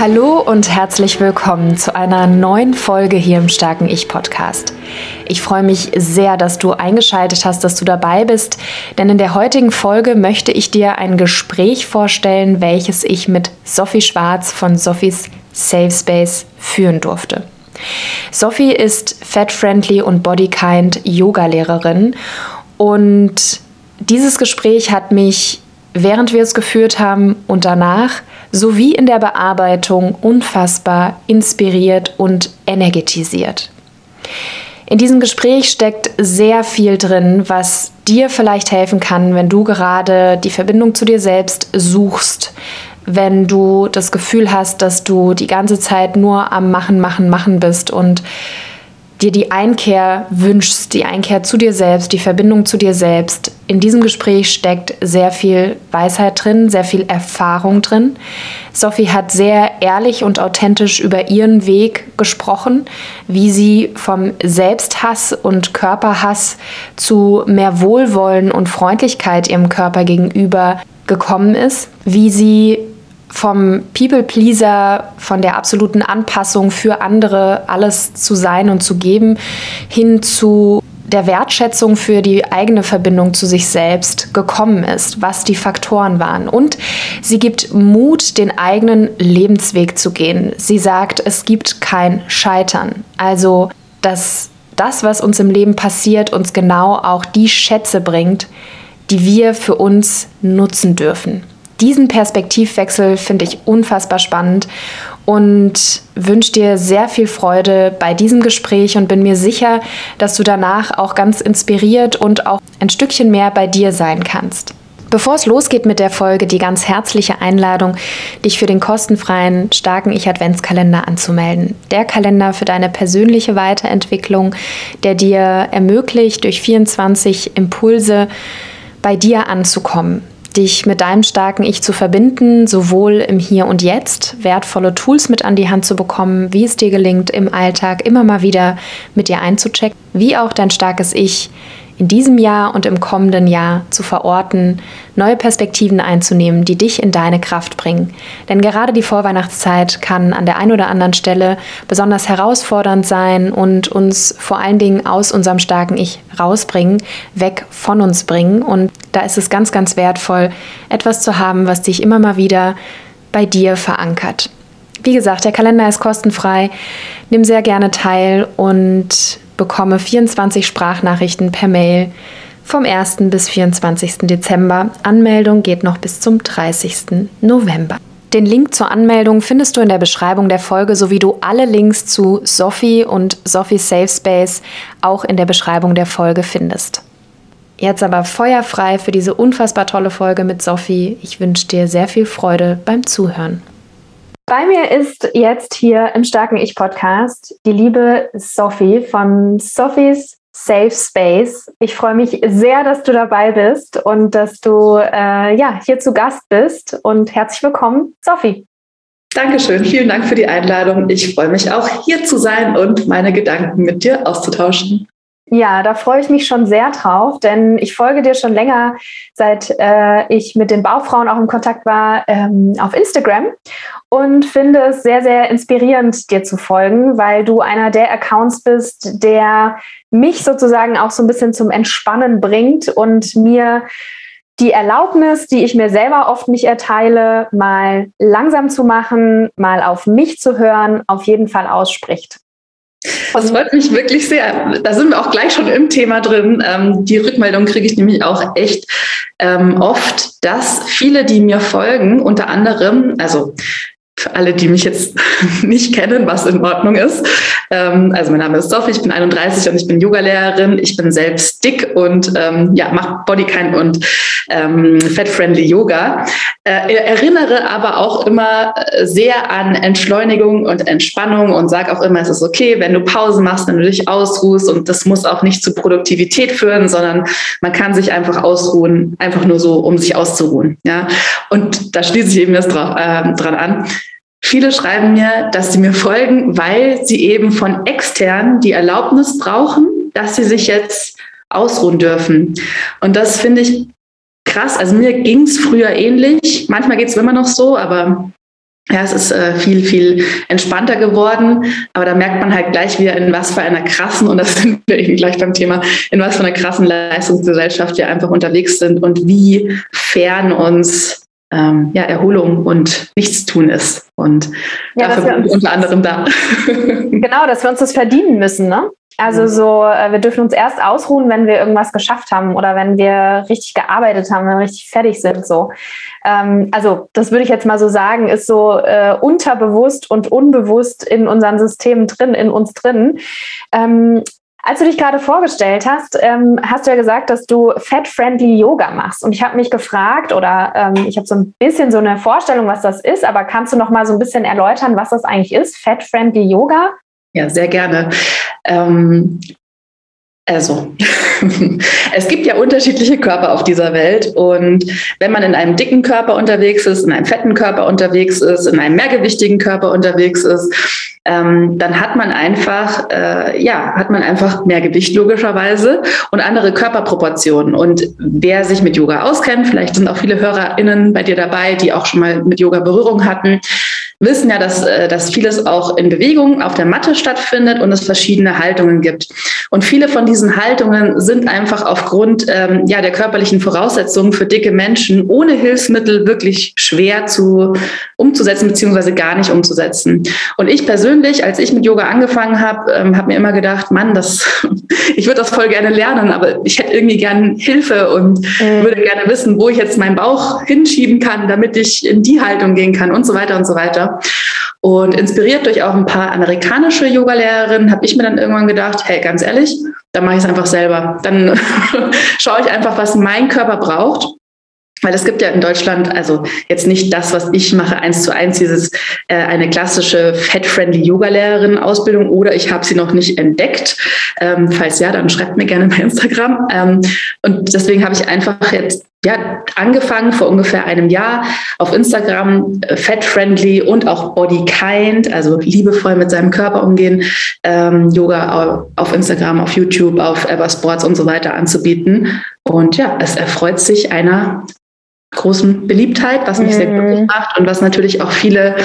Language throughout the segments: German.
Hallo und herzlich willkommen zu einer neuen Folge hier im Starken Ich Podcast. Ich freue mich sehr, dass du eingeschaltet hast, dass du dabei bist, denn in der heutigen Folge möchte ich dir ein Gespräch vorstellen, welches ich mit Sophie Schwarz von Sophies Safe Space führen durfte. Sophie ist Fat-Friendly und Body-Kind Yoga-Lehrerin und dieses Gespräch hat mich, während wir es geführt haben und danach, sowie in der Bearbeitung unfassbar inspiriert und energetisiert. In diesem Gespräch steckt sehr viel drin, was dir vielleicht helfen kann, wenn du gerade die Verbindung zu dir selbst suchst, wenn du das Gefühl hast, dass du die ganze Zeit nur am Machen, Machen, Machen bist und dir die Einkehr wünschst, die Einkehr zu dir selbst, die Verbindung zu dir selbst. In diesem Gespräch steckt sehr viel Weisheit drin, sehr viel Erfahrung drin. Sophie hat sehr ehrlich und authentisch über ihren Weg gesprochen, wie sie vom Selbsthass und Körperhass zu mehr Wohlwollen und Freundlichkeit ihrem Körper gegenüber gekommen ist, wie sie vom People-Pleaser, von der absoluten Anpassung für andere alles zu sein und zu geben, hin zu der Wertschätzung für die eigene Verbindung zu sich selbst gekommen ist, was die Faktoren waren. Und sie gibt Mut, den eigenen Lebensweg zu gehen. Sie sagt, es gibt kein Scheitern. Also, dass das, was uns im Leben passiert, uns genau auch die Schätze bringt, die wir für uns nutzen dürfen diesen Perspektivwechsel finde ich unfassbar spannend und wünsche dir sehr viel Freude bei diesem Gespräch und bin mir sicher, dass du danach auch ganz inspiriert und auch ein Stückchen mehr bei dir sein kannst. Bevor es losgeht mit der Folge, die ganz herzliche Einladung, dich für den kostenfreien Starken Ich Adventskalender anzumelden. Der Kalender für deine persönliche Weiterentwicklung, der dir ermöglicht, durch 24 Impulse bei dir anzukommen dich mit deinem starken Ich zu verbinden, sowohl im Hier und Jetzt, wertvolle Tools mit an die Hand zu bekommen, wie es dir gelingt, im Alltag immer mal wieder mit dir einzuchecken, wie auch dein starkes Ich in diesem Jahr und im kommenden Jahr zu verorten, neue Perspektiven einzunehmen, die dich in deine Kraft bringen. Denn gerade die Vorweihnachtszeit kann an der einen oder anderen Stelle besonders herausfordernd sein und uns vor allen Dingen aus unserem starken Ich rausbringen, weg von uns bringen. Und da ist es ganz, ganz wertvoll, etwas zu haben, was dich immer mal wieder bei dir verankert. Wie gesagt, der Kalender ist kostenfrei. Nimm sehr gerne teil und bekomme 24 Sprachnachrichten per Mail vom 1. bis 24. Dezember. Anmeldung geht noch bis zum 30. November. Den Link zur Anmeldung findest du in der Beschreibung der Folge sowie du alle Links zu Sophie und Sophie Safe Space auch in der Beschreibung der Folge findest. Jetzt aber feuerfrei für diese unfassbar tolle Folge mit Sophie. Ich wünsche dir sehr viel Freude beim Zuhören. Bei mir ist jetzt hier im Starken Ich-Podcast die liebe Sophie von Sophies Safe Space. Ich freue mich sehr, dass du dabei bist und dass du äh, ja, hier zu Gast bist. Und herzlich willkommen, Sophie. Dankeschön, vielen Dank für die Einladung. Ich freue mich auch, hier zu sein und meine Gedanken mit dir auszutauschen. Ja, da freue ich mich schon sehr drauf, denn ich folge dir schon länger, seit äh, ich mit den Baufrauen auch im Kontakt war, ähm, auf Instagram und finde es sehr, sehr inspirierend, dir zu folgen, weil du einer der Accounts bist, der mich sozusagen auch so ein bisschen zum Entspannen bringt und mir die Erlaubnis, die ich mir selber oft nicht erteile, mal langsam zu machen, mal auf mich zu hören, auf jeden Fall ausspricht. Das freut mich wirklich sehr. Da sind wir auch gleich schon im Thema drin. Ähm, die Rückmeldung kriege ich nämlich auch echt ähm, oft, dass viele, die mir folgen, unter anderem, also für alle, die mich jetzt nicht kennen, was in Ordnung ist. Ähm, also mein Name ist Sophie, ich bin 31 und ich bin Yogalehrerin. Ich bin selbst dick und ähm, ja, mache Bodykind und ähm, Fat-Friendly Yoga. Äh, erinnere aber auch immer sehr an Entschleunigung und Entspannung und sage auch immer, es ist okay, wenn du Pause machst, wenn du dich ausruhst und das muss auch nicht zu Produktivität führen, sondern man kann sich einfach ausruhen, einfach nur so, um sich auszuruhen. Ja, und da schließe ich eben das drauf, äh, dran an. Viele schreiben mir, dass sie mir folgen, weil sie eben von extern die Erlaubnis brauchen, dass sie sich jetzt ausruhen dürfen. Und das finde ich krass. Also mir ging es früher ähnlich. Manchmal geht es immer noch so, aber ja, es ist äh, viel, viel entspannter geworden. Aber da merkt man halt gleich wieder, in was für einer krassen, und das sind wir eben gleich beim Thema, in was für einer krassen Leistungsgesellschaft wir einfach unterwegs sind und wie fern uns ähm, ja, Erholung und Nichtstun ist. Und ja, dafür bin ich unter anderem da. genau, dass wir uns das verdienen müssen, ne? Also so, äh, wir dürfen uns erst ausruhen, wenn wir irgendwas geschafft haben oder wenn wir richtig gearbeitet haben, wenn wir richtig fertig sind. So, ähm, also das würde ich jetzt mal so sagen, ist so äh, unterbewusst und unbewusst in unseren Systemen drin, in uns drin. Ähm, als du dich gerade vorgestellt hast, ähm, hast du ja gesagt, dass du Fat-Friendly Yoga machst. Und ich habe mich gefragt, oder ähm, ich habe so ein bisschen so eine Vorstellung, was das ist, aber kannst du noch mal so ein bisschen erläutern, was das eigentlich ist, Fat-Friendly Yoga? Ja, sehr gerne. Ähm, also, es gibt ja unterschiedliche Körper auf dieser Welt und wenn man in einem dicken Körper unterwegs ist, in einem fetten Körper unterwegs ist, in einem mehrgewichtigen Körper unterwegs ist, ähm, dann hat man einfach, äh, ja, hat man einfach mehr Gewicht logischerweise und andere Körperproportionen. Und wer sich mit Yoga auskennt, vielleicht sind auch viele HörerInnen bei dir dabei, die auch schon mal mit Yoga Berührung hatten, wissen ja, dass, äh, dass vieles auch in Bewegung auf der Matte stattfindet und es verschiedene Haltungen gibt. Und viele von diesen Haltungen sind einfach aufgrund ähm, ja, der körperlichen Voraussetzungen für dicke Menschen ohne Hilfsmittel wirklich schwer zu umzusetzen, beziehungsweise gar nicht umzusetzen. Und ich persönlich, als ich mit Yoga angefangen habe, ähm, habe mir immer gedacht, Mann, das, ich würde das voll gerne lernen, aber ich hätte irgendwie gern Hilfe und mhm. würde gerne wissen, wo ich jetzt meinen Bauch hinschieben kann, damit ich in die Haltung gehen kann und so weiter und so weiter. Und inspiriert durch auch ein paar amerikanische Yogalehrerinnen habe ich mir dann irgendwann gedacht, hey, ganz ehrlich, dann mache ich es einfach selber. Dann schaue ich einfach, was mein Körper braucht. Weil es gibt ja in Deutschland, also jetzt nicht das, was ich mache, eins zu eins, dieses äh, eine klassische fat-friendly Yoga-Lehrerin-Ausbildung oder ich habe sie noch nicht entdeckt. Ähm, falls ja, dann schreibt mir gerne bei Instagram. Ähm, und deswegen habe ich einfach jetzt ja, angefangen vor ungefähr einem Jahr auf Instagram äh, Fat Friendly und auch Body Kind, also liebevoll mit seinem Körper umgehen, ähm, Yoga auf Instagram, auf YouTube, auf Eversports und so weiter anzubieten. Und ja, es erfreut sich einer großen Beliebtheit, was mich mm. sehr glücklich mhm. macht und was natürlich auch viele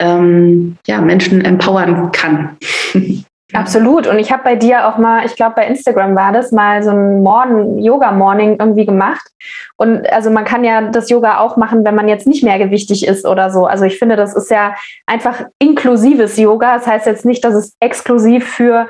ähm, ja, Menschen empowern kann. Absolut. Und ich habe bei dir auch mal, ich glaube bei Instagram war das, mal so ein Morgen, Yoga-Morning irgendwie gemacht. Und also man kann ja das Yoga auch machen, wenn man jetzt nicht mehr gewichtig ist oder so. Also ich finde, das ist ja einfach inklusives Yoga. Das heißt jetzt nicht, dass es exklusiv für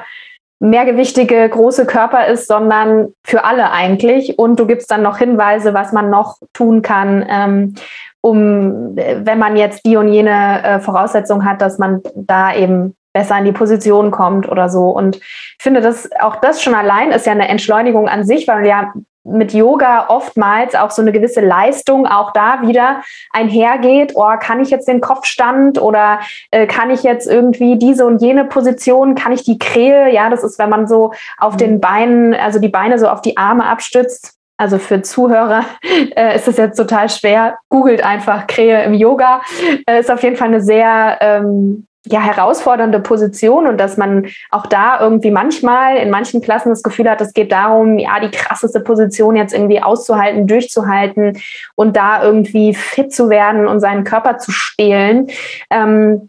mehrgewichtige große Körper ist, sondern für alle eigentlich. Und du gibst dann noch Hinweise, was man noch tun kann, ähm, um, wenn man jetzt die und jene äh, Voraussetzung hat, dass man da eben besser in die Position kommt oder so. Und ich finde, dass auch das schon allein ist ja eine Entschleunigung an sich, weil ja mit Yoga oftmals auch so eine gewisse Leistung auch da wieder einhergeht. Oh, kann ich jetzt den Kopfstand oder äh, kann ich jetzt irgendwie diese und jene Position? Kann ich die Krähe? Ja, das ist, wenn man so auf den Beinen, also die Beine so auf die Arme abstützt. Also für Zuhörer äh, ist es jetzt total schwer. Googelt einfach Krähe im Yoga. Äh, ist auf jeden Fall eine sehr ähm, ja, herausfordernde Position und dass man auch da irgendwie manchmal in manchen Klassen das Gefühl hat, es geht darum, ja, die krasseste Position jetzt irgendwie auszuhalten, durchzuhalten und da irgendwie fit zu werden und seinen Körper zu stehlen. Ähm,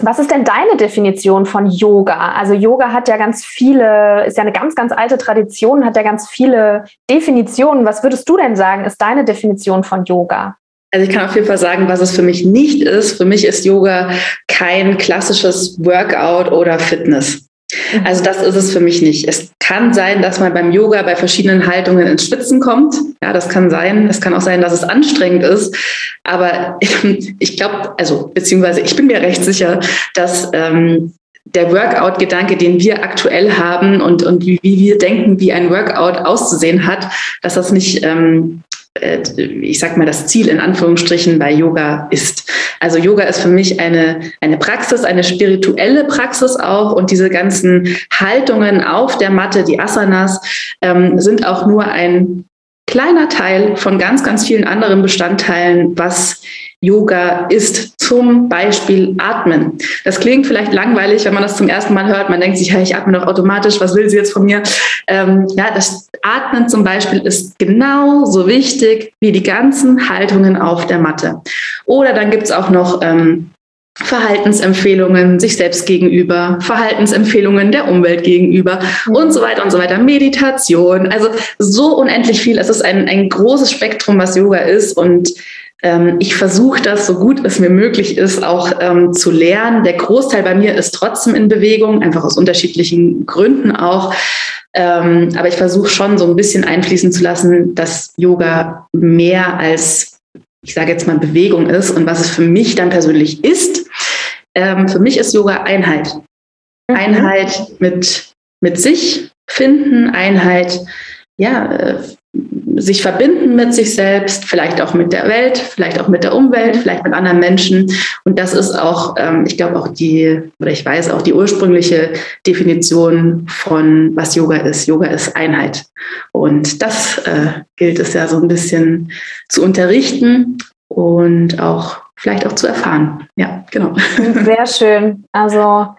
was ist denn deine Definition von Yoga? Also Yoga hat ja ganz viele, ist ja eine ganz, ganz alte Tradition, hat ja ganz viele Definitionen. Was würdest du denn sagen, ist deine Definition von Yoga? Also ich kann auf jeden Fall sagen, was es für mich nicht ist. Für mich ist Yoga kein klassisches Workout oder Fitness. Mhm. Also das ist es für mich nicht. Es kann sein, dass man beim Yoga bei verschiedenen Haltungen ins Schwitzen kommt. Ja, das kann sein. Es kann auch sein, dass es anstrengend ist. Aber ich glaube, also beziehungsweise ich bin mir recht sicher, dass ähm, der Workout-Gedanke, den wir aktuell haben und, und wie, wir denken, wie ein Workout auszusehen hat, dass das nicht ähm, äh, ich sag mal, das Ziel in Anführungsstrichen bei Yoga ist. Also Yoga ist für mich eine, eine Praxis, eine spirituelle Praxis auch und diese ganzen Haltungen auf der Matte, die Asanas, ähm, sind auch nur ein kleiner Teil von ganz, ganz vielen anderen Bestandteilen, was Yoga ist. Zum Beispiel Atmen. Das klingt vielleicht langweilig, wenn man das zum ersten Mal hört. Man denkt sich, hey, ich atme doch automatisch, was will sie jetzt von mir? Ähm, ja, das Atmen zum Beispiel ist genauso wichtig wie die ganzen Haltungen auf der Matte. Oder dann gibt es auch noch ähm, Verhaltensempfehlungen sich selbst gegenüber, Verhaltensempfehlungen der Umwelt gegenüber mhm. und so weiter und so weiter, Meditation. Also so unendlich viel. Es ist ein, ein großes Spektrum, was Yoga ist und ich versuche das so gut es mir möglich ist auch ähm, zu lernen. Der Großteil bei mir ist trotzdem in Bewegung, einfach aus unterschiedlichen Gründen auch. Ähm, aber ich versuche schon so ein bisschen einfließen zu lassen, dass Yoga mehr als ich sage jetzt mal, Bewegung ist und was es für mich dann persönlich ist. Ähm, für mich ist Yoga Einheit. Mhm. Einheit mit, mit sich finden, Einheit, ja, äh, sich verbinden mit sich selbst, vielleicht auch mit der Welt, vielleicht auch mit der Umwelt, vielleicht mit anderen Menschen. Und das ist auch, ähm, ich glaube, auch die, oder ich weiß auch die ursprüngliche Definition von, was Yoga ist. Yoga ist Einheit. Und das äh, gilt es ja so ein bisschen zu unterrichten und auch vielleicht auch zu erfahren. Ja, genau. Sehr schön. Also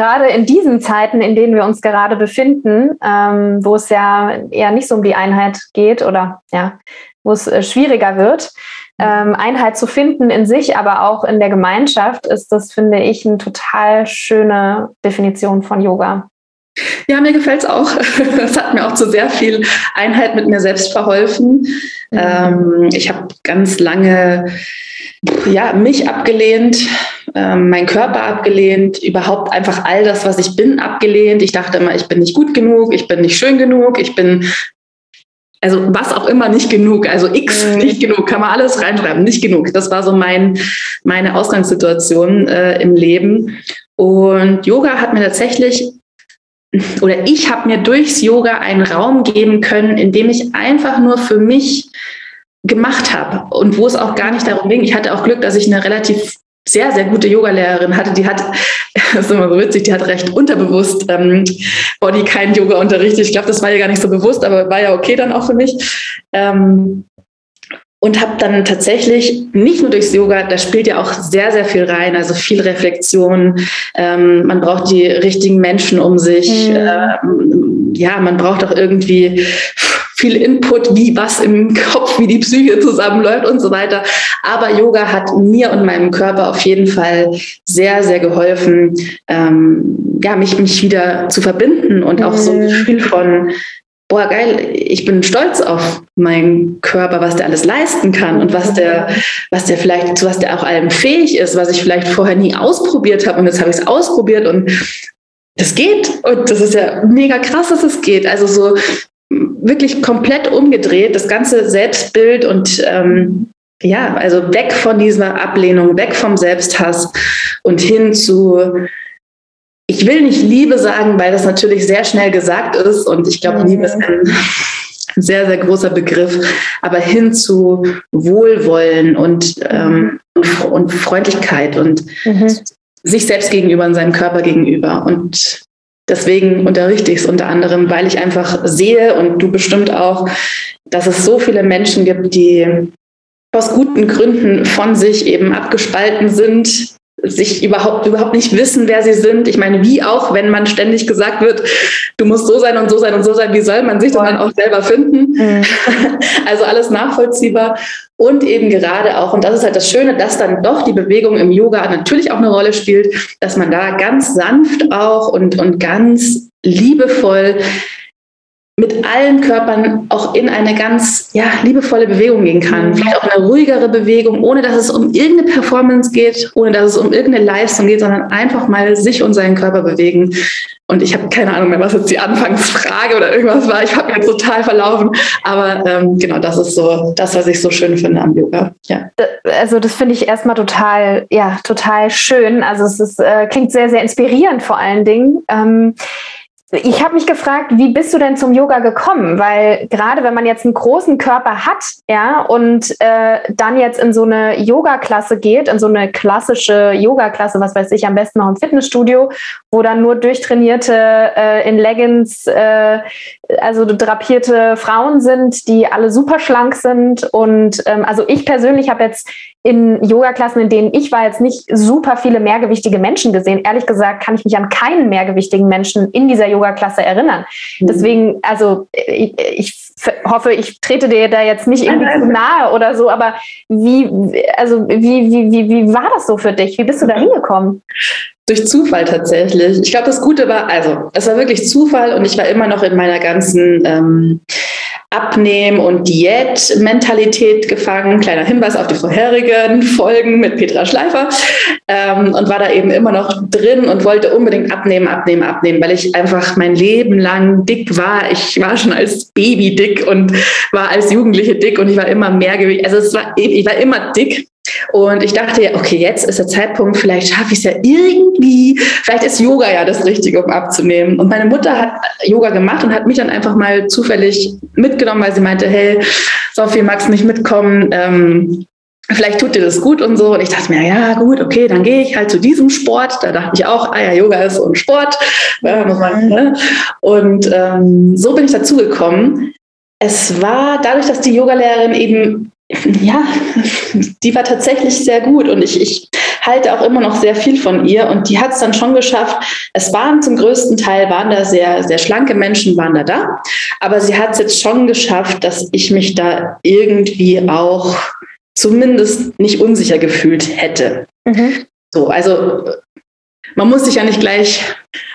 gerade in diesen Zeiten, in denen wir uns gerade befinden, ähm, wo es ja eher nicht so um die Einheit geht oder ja, wo es äh, schwieriger wird, ähm, Einheit zu finden in sich, aber auch in der Gemeinschaft, ist das, finde ich, eine total schöne Definition von Yoga. Ja, mir gefällt es auch. Es hat mir auch zu sehr viel Einheit mit mir selbst verholfen. Mhm. Ähm, ich habe ganz lange ja, mich abgelehnt, ähm, meinen Körper abgelehnt, überhaupt einfach all das, was ich bin, abgelehnt. Ich dachte immer, ich bin nicht gut genug, ich bin nicht schön genug, ich bin also was auch immer nicht genug, also X mhm. nicht genug, kann man alles reinschreiben, nicht genug. Das war so mein, meine Ausgangssituation äh, im Leben. Und Yoga hat mir tatsächlich oder ich habe mir durchs Yoga einen Raum geben können, in dem ich einfach nur für mich gemacht habe und wo es auch gar nicht darum ging. Ich hatte auch Glück, dass ich eine relativ sehr, sehr gute Yogalehrerin hatte, die hat, das ist immer so witzig, die hat recht unterbewusst ähm, Body kein Yoga unterrichtet. Ich glaube, das war ja gar nicht so bewusst, aber war ja okay dann auch für mich. Ähm, und habe dann tatsächlich nicht nur durchs Yoga, da spielt ja auch sehr, sehr viel rein, also viel Reflexion. Ähm, man braucht die richtigen Menschen um sich. Mhm. Ähm, ja, man braucht auch irgendwie viel Input, wie was im Kopf, wie die Psyche zusammenläuft und so weiter. Aber Yoga hat mir und meinem Körper auf jeden Fall sehr, sehr geholfen, ähm, ja, mich, mich wieder zu verbinden und auch so ein mhm. Gefühl von, boah, geil, ich bin stolz auf meinen Körper, was der alles leisten kann und was der, was der vielleicht, zu was der auch allem fähig ist, was ich vielleicht vorher nie ausprobiert habe und jetzt habe ich es ausprobiert und das geht und das ist ja mega krass, dass es geht. Also so wirklich komplett umgedreht, das ganze Selbstbild und ähm, ja, also weg von dieser Ablehnung, weg vom Selbsthass und hin zu ich will nicht Liebe sagen, weil das natürlich sehr schnell gesagt ist und ich glaube, Liebe ist ein sehr, sehr großer Begriff, aber hin zu Wohlwollen und, ähm, und Freundlichkeit und mhm. sich selbst gegenüber und seinem Körper gegenüber. Und deswegen unterrichte ich es unter anderem, weil ich einfach sehe und du bestimmt auch, dass es so viele Menschen gibt, die aus guten Gründen von sich eben abgespalten sind, sich überhaupt, überhaupt nicht wissen, wer sie sind. Ich meine, wie auch, wenn man ständig gesagt wird, du musst so sein und so sein und so sein, wie soll man sich dann auch selber finden? Mhm. Also alles nachvollziehbar. Und eben gerade auch, und das ist halt das Schöne, dass dann doch die Bewegung im Yoga natürlich auch eine Rolle spielt, dass man da ganz sanft auch und, und ganz liebevoll mit allen Körpern auch in eine ganz ja, liebevolle Bewegung gehen kann. Mhm. Vielleicht auch eine ruhigere Bewegung, ohne dass es um irgendeine Performance geht, ohne dass es um irgendeine Leistung geht, sondern einfach mal sich und seinen Körper bewegen. Und ich habe keine Ahnung mehr, was jetzt die Anfangsfrage oder irgendwas war. Ich habe mir total verlaufen. Aber ähm, genau, das ist so das, was ich so schön finde am Yoga. Ja. Also das finde ich erstmal total, ja, total schön. Also es ist, äh, klingt sehr, sehr inspirierend vor allen Dingen. Ähm, ich habe mich gefragt, wie bist du denn zum Yoga gekommen? Weil gerade wenn man jetzt einen großen Körper hat, ja, und äh, dann jetzt in so eine Yoga-Klasse geht, in so eine klassische Yoga-Klasse, was weiß ich, am besten noch im Fitnessstudio, wo dann nur durchtrainierte äh, in Leggings, äh, also drapierte Frauen sind, die alle super schlank sind. Und ähm, also ich persönlich habe jetzt in Yoga-Klassen, in denen ich war, jetzt nicht super viele mehrgewichtige Menschen gesehen. Ehrlich gesagt kann ich mich an keinen mehrgewichtigen Menschen in dieser Yoga-Klasse erinnern. Mhm. Deswegen, also ich, ich, hoffe, ich trete dir da jetzt nicht irgendwie zu nahe oder so, aber wie, also wie, wie, wie, wie war das so für dich? Wie bist du da hingekommen? Durch Zufall tatsächlich. Ich glaube, das Gute war, also es war wirklich Zufall und ich war immer noch in meiner ganzen ähm, Abnehmen- und Diät-Mentalität gefangen. Kleiner Hinweis auf die vorherigen Folgen mit Petra Schleifer. Ähm, und war da eben immer noch drin und wollte unbedingt abnehmen, abnehmen, abnehmen, weil ich einfach mein Leben lang dick war. Ich war schon als Baby dick und war als Jugendliche dick und ich war immer mehr Gewicht. Also es war, ich war immer dick und ich dachte ja, okay, jetzt ist der Zeitpunkt, vielleicht schaffe ich es ja irgendwie. Vielleicht ist Yoga ja das Richtige, um abzunehmen. Und meine Mutter hat Yoga gemacht und hat mich dann einfach mal zufällig mitgenommen, weil sie meinte, hey, Sophie, magst du nicht mitkommen? Ähm, vielleicht tut dir das gut und so. Und ich dachte mir, ja, gut, okay, dann gehe ich halt zu diesem Sport. Da dachte ich auch, ah ja, Yoga ist so ein Sport. Man, ne? Und ähm, so bin ich dazu gekommen. Es war dadurch, dass die Yogalehrerin eben ja, die war tatsächlich sehr gut und ich, ich halte auch immer noch sehr viel von ihr und die hat es dann schon geschafft. Es waren zum größten Teil, waren da sehr, sehr schlanke Menschen, waren da da, aber sie hat es jetzt schon geschafft, dass ich mich da irgendwie auch zumindest nicht unsicher gefühlt hätte. Mhm. So, also man muss sich ja nicht gleich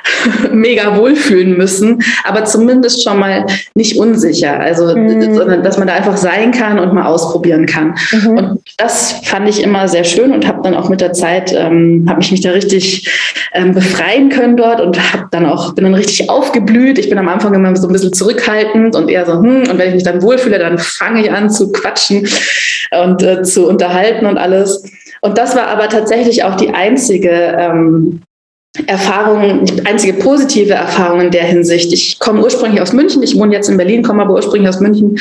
mega wohlfühlen müssen, aber zumindest schon mal nicht unsicher. Also, mhm. sondern dass man da einfach sein kann und mal ausprobieren kann. Mhm. Und das fand ich immer sehr schön und habe dann auch mit der Zeit, ähm, habe ich mich da richtig ähm, befreien können dort und habe dann auch, bin dann richtig aufgeblüht. Ich bin am Anfang immer so ein bisschen zurückhaltend und eher so, hm, und wenn ich mich dann wohlfühle, dann fange ich an zu quatschen und äh, zu unterhalten und alles. Und das war aber tatsächlich auch die einzige ähm, Erfahrung, die einzige positive Erfahrung in der Hinsicht. Ich komme ursprünglich aus München, ich wohne jetzt in Berlin, komme aber ursprünglich aus München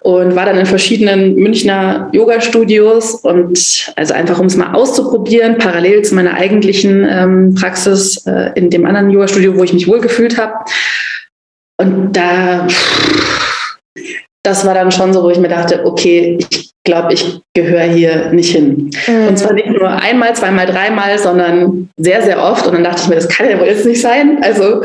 und war dann in verschiedenen Münchner Yoga-Studios und also einfach um es mal auszuprobieren, parallel zu meiner eigentlichen ähm, Praxis äh, in dem anderen Yoga-Studio, wo ich mich wohlgefühlt habe. Und da, das war dann schon so, wo ich mir dachte, okay, ich glaube, ich gehöre hier nicht hin. Mhm. Und zwar nicht nur einmal, zweimal, dreimal, sondern sehr, sehr oft. Und dann dachte ich mir, das kann ja wohl jetzt nicht sein. Also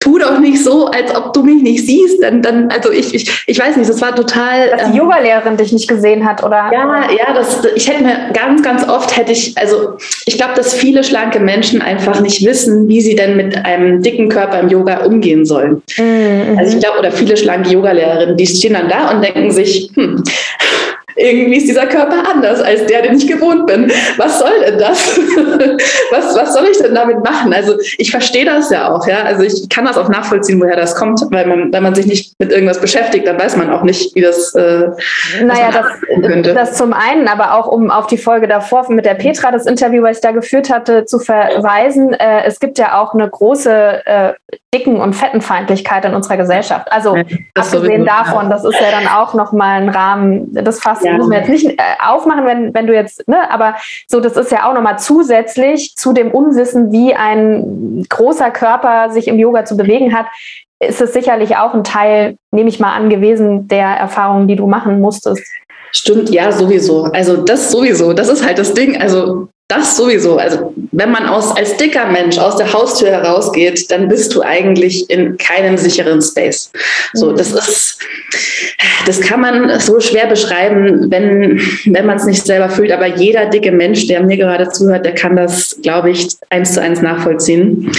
tu doch nicht so, als ob du mich nicht siehst. Dann, dann also ich, ich, ich weiß nicht, das war total. Dass die ähm, Yogalehrerin dich nicht gesehen hat, oder? Ja, ja, das, ich hätte mir ganz, ganz oft hätte ich, also ich glaube, dass viele schlanke Menschen einfach nicht wissen, wie sie denn mit einem dicken Körper im Yoga umgehen sollen. Mhm. Also ich glaube, oder viele schlanke Yogalehrerinnen, die stehen dann da und denken sich, hm, irgendwie ist dieser Körper anders als der, den ich gewohnt bin. Was soll denn das? was, was soll ich denn damit machen? Also ich verstehe das ja auch, ja. Also ich kann das auch nachvollziehen, woher das kommt, weil man, wenn man sich nicht mit irgendwas beschäftigt, dann weiß man auch nicht, wie das. Äh, naja, das, das zum einen, aber auch um auf die Folge davor mit der Petra, das Interview, was ich da geführt hatte, zu verweisen. Äh, es gibt ja auch eine große äh, Dicken- und Fettenfeindlichkeit in unserer Gesellschaft. Also ja, abgesehen davon, das ist ja dann auch nochmal ein Rahmen, das fasst ja. müssen wir jetzt nicht äh, aufmachen, wenn, wenn du jetzt, ne, aber so, das ist ja auch nochmal zusätzlich zu dem Unwissen, wie ein großer Körper sich im Yoga zu bewegen hat, ist es sicherlich auch ein Teil, nehme ich mal an, gewesen der Erfahrungen, die du machen musstest. Stimmt, ja, sowieso. Also das sowieso, das ist halt das Ding. Also das sowieso. Also wenn man aus, als dicker Mensch aus der Haustür herausgeht, dann bist du eigentlich in keinem sicheren Space. So, das mhm. ist, das kann man so schwer beschreiben, wenn, wenn man es nicht selber fühlt. Aber jeder dicke Mensch, der mir gerade zuhört, der kann das, glaube ich, eins zu eins nachvollziehen.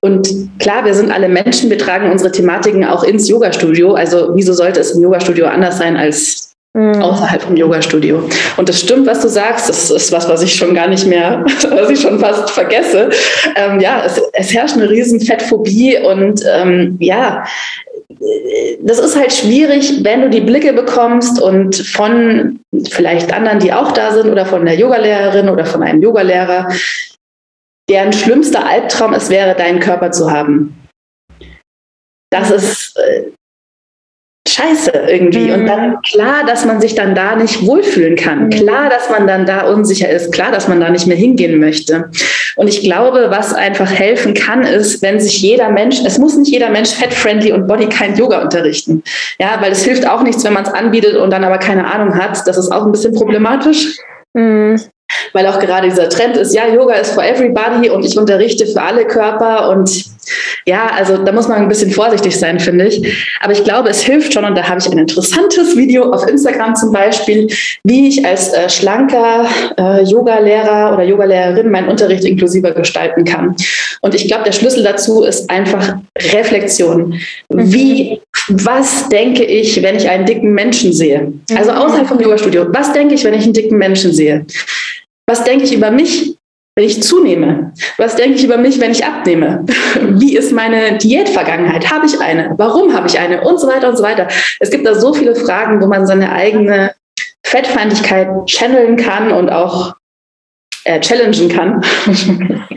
Und klar, wir sind alle Menschen, wir tragen unsere Thematiken auch ins Yoga-Studio. Also wieso sollte es im Yoga-Studio anders sein als mhm. außerhalb vom Yoga-Studio? Und das stimmt, was du sagst. Das ist was, was ich schon gar nicht mehr, was ich schon fast vergesse. Ähm, ja, es, es, herrscht eine riesen Fettphobie und ähm, ja, das ist halt schwierig, wenn du die Blicke bekommst und von vielleicht anderen, die auch da sind oder von der Yogalehrerin oder von einem Yogalehrer, deren schlimmster Albtraum es wäre, deinen Körper zu haben. Das ist äh, scheiße irgendwie. Mhm. Und dann klar, dass man sich dann da nicht wohlfühlen kann. Mhm. Klar, dass man dann da unsicher ist. Klar, dass man da nicht mehr hingehen möchte. Und ich glaube, was einfach helfen kann, ist, wenn sich jeder Mensch, es muss nicht jeder Mensch fat-friendly und bodykind Yoga unterrichten. Ja, weil es hilft auch nichts, wenn man es anbietet und dann aber keine Ahnung hat. Das ist auch ein bisschen problematisch. Mhm weil auch gerade dieser Trend ist, ja, Yoga ist for everybody und ich unterrichte für alle Körper und ja, also da muss man ein bisschen vorsichtig sein, finde ich. Aber ich glaube, es hilft schon und da habe ich ein interessantes Video auf Instagram zum Beispiel, wie ich als äh, schlanker äh, Yoga-Lehrer oder Yoga-Lehrerin meinen Unterricht inklusiver gestalten kann. Und ich glaube, der Schlüssel dazu ist einfach Reflexion. Mhm. Wie, was denke ich, wenn ich einen dicken Menschen sehe? Also mhm. außerhalb vom Yoga-Studio, was denke ich, wenn ich einen dicken Menschen sehe? Was denke ich über mich, wenn ich zunehme? Was denke ich über mich, wenn ich abnehme? Wie ist meine Diätvergangenheit? Habe ich eine? Warum habe ich eine? Und so weiter und so weiter. Es gibt da so viele Fragen, wo man seine eigene Fettfeindlichkeit channeln kann und auch äh, challengen kann.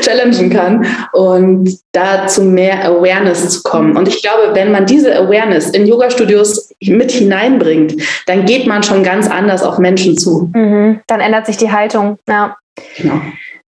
challengen kann und da zu mehr Awareness zu kommen. Und ich glaube, wenn man diese Awareness in Yoga-Studios mit hineinbringt, dann geht man schon ganz anders auf Menschen zu. Mhm. Dann ändert sich die Haltung. Ja. Genau.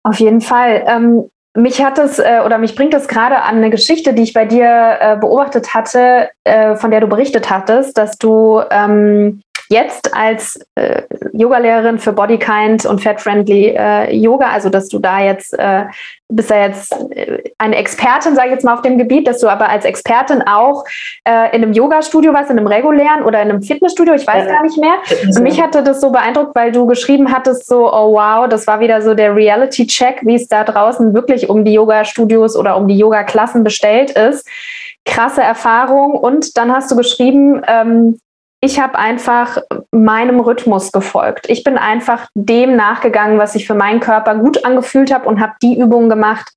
Auf jeden Fall. Ähm, mich hat es äh, oder mich bringt es gerade an eine Geschichte, die ich bei dir äh, beobachtet hatte, äh, von der du berichtet hattest, dass du ähm, jetzt als äh, Yogalehrerin für Bodykind und Fat-Friendly äh, Yoga, also dass du da jetzt, äh, bist ja jetzt äh, eine Expertin, sage ich jetzt mal auf dem Gebiet, dass du aber als Expertin auch äh, in einem Yoga-Studio warst, in einem regulären oder in einem Fitnessstudio, ich weiß ja. gar nicht mehr. Und mich hatte das so beeindruckt, weil du geschrieben hattest so, oh wow, das war wieder so der Reality-Check, wie es da draußen wirklich um die Yoga-Studios oder um die Yoga-Klassen bestellt ist krasse Erfahrung. Und dann hast du geschrieben, ähm, ich habe einfach meinem Rhythmus gefolgt. Ich bin einfach dem nachgegangen, was sich für meinen Körper gut angefühlt habe und habe die Übungen gemacht,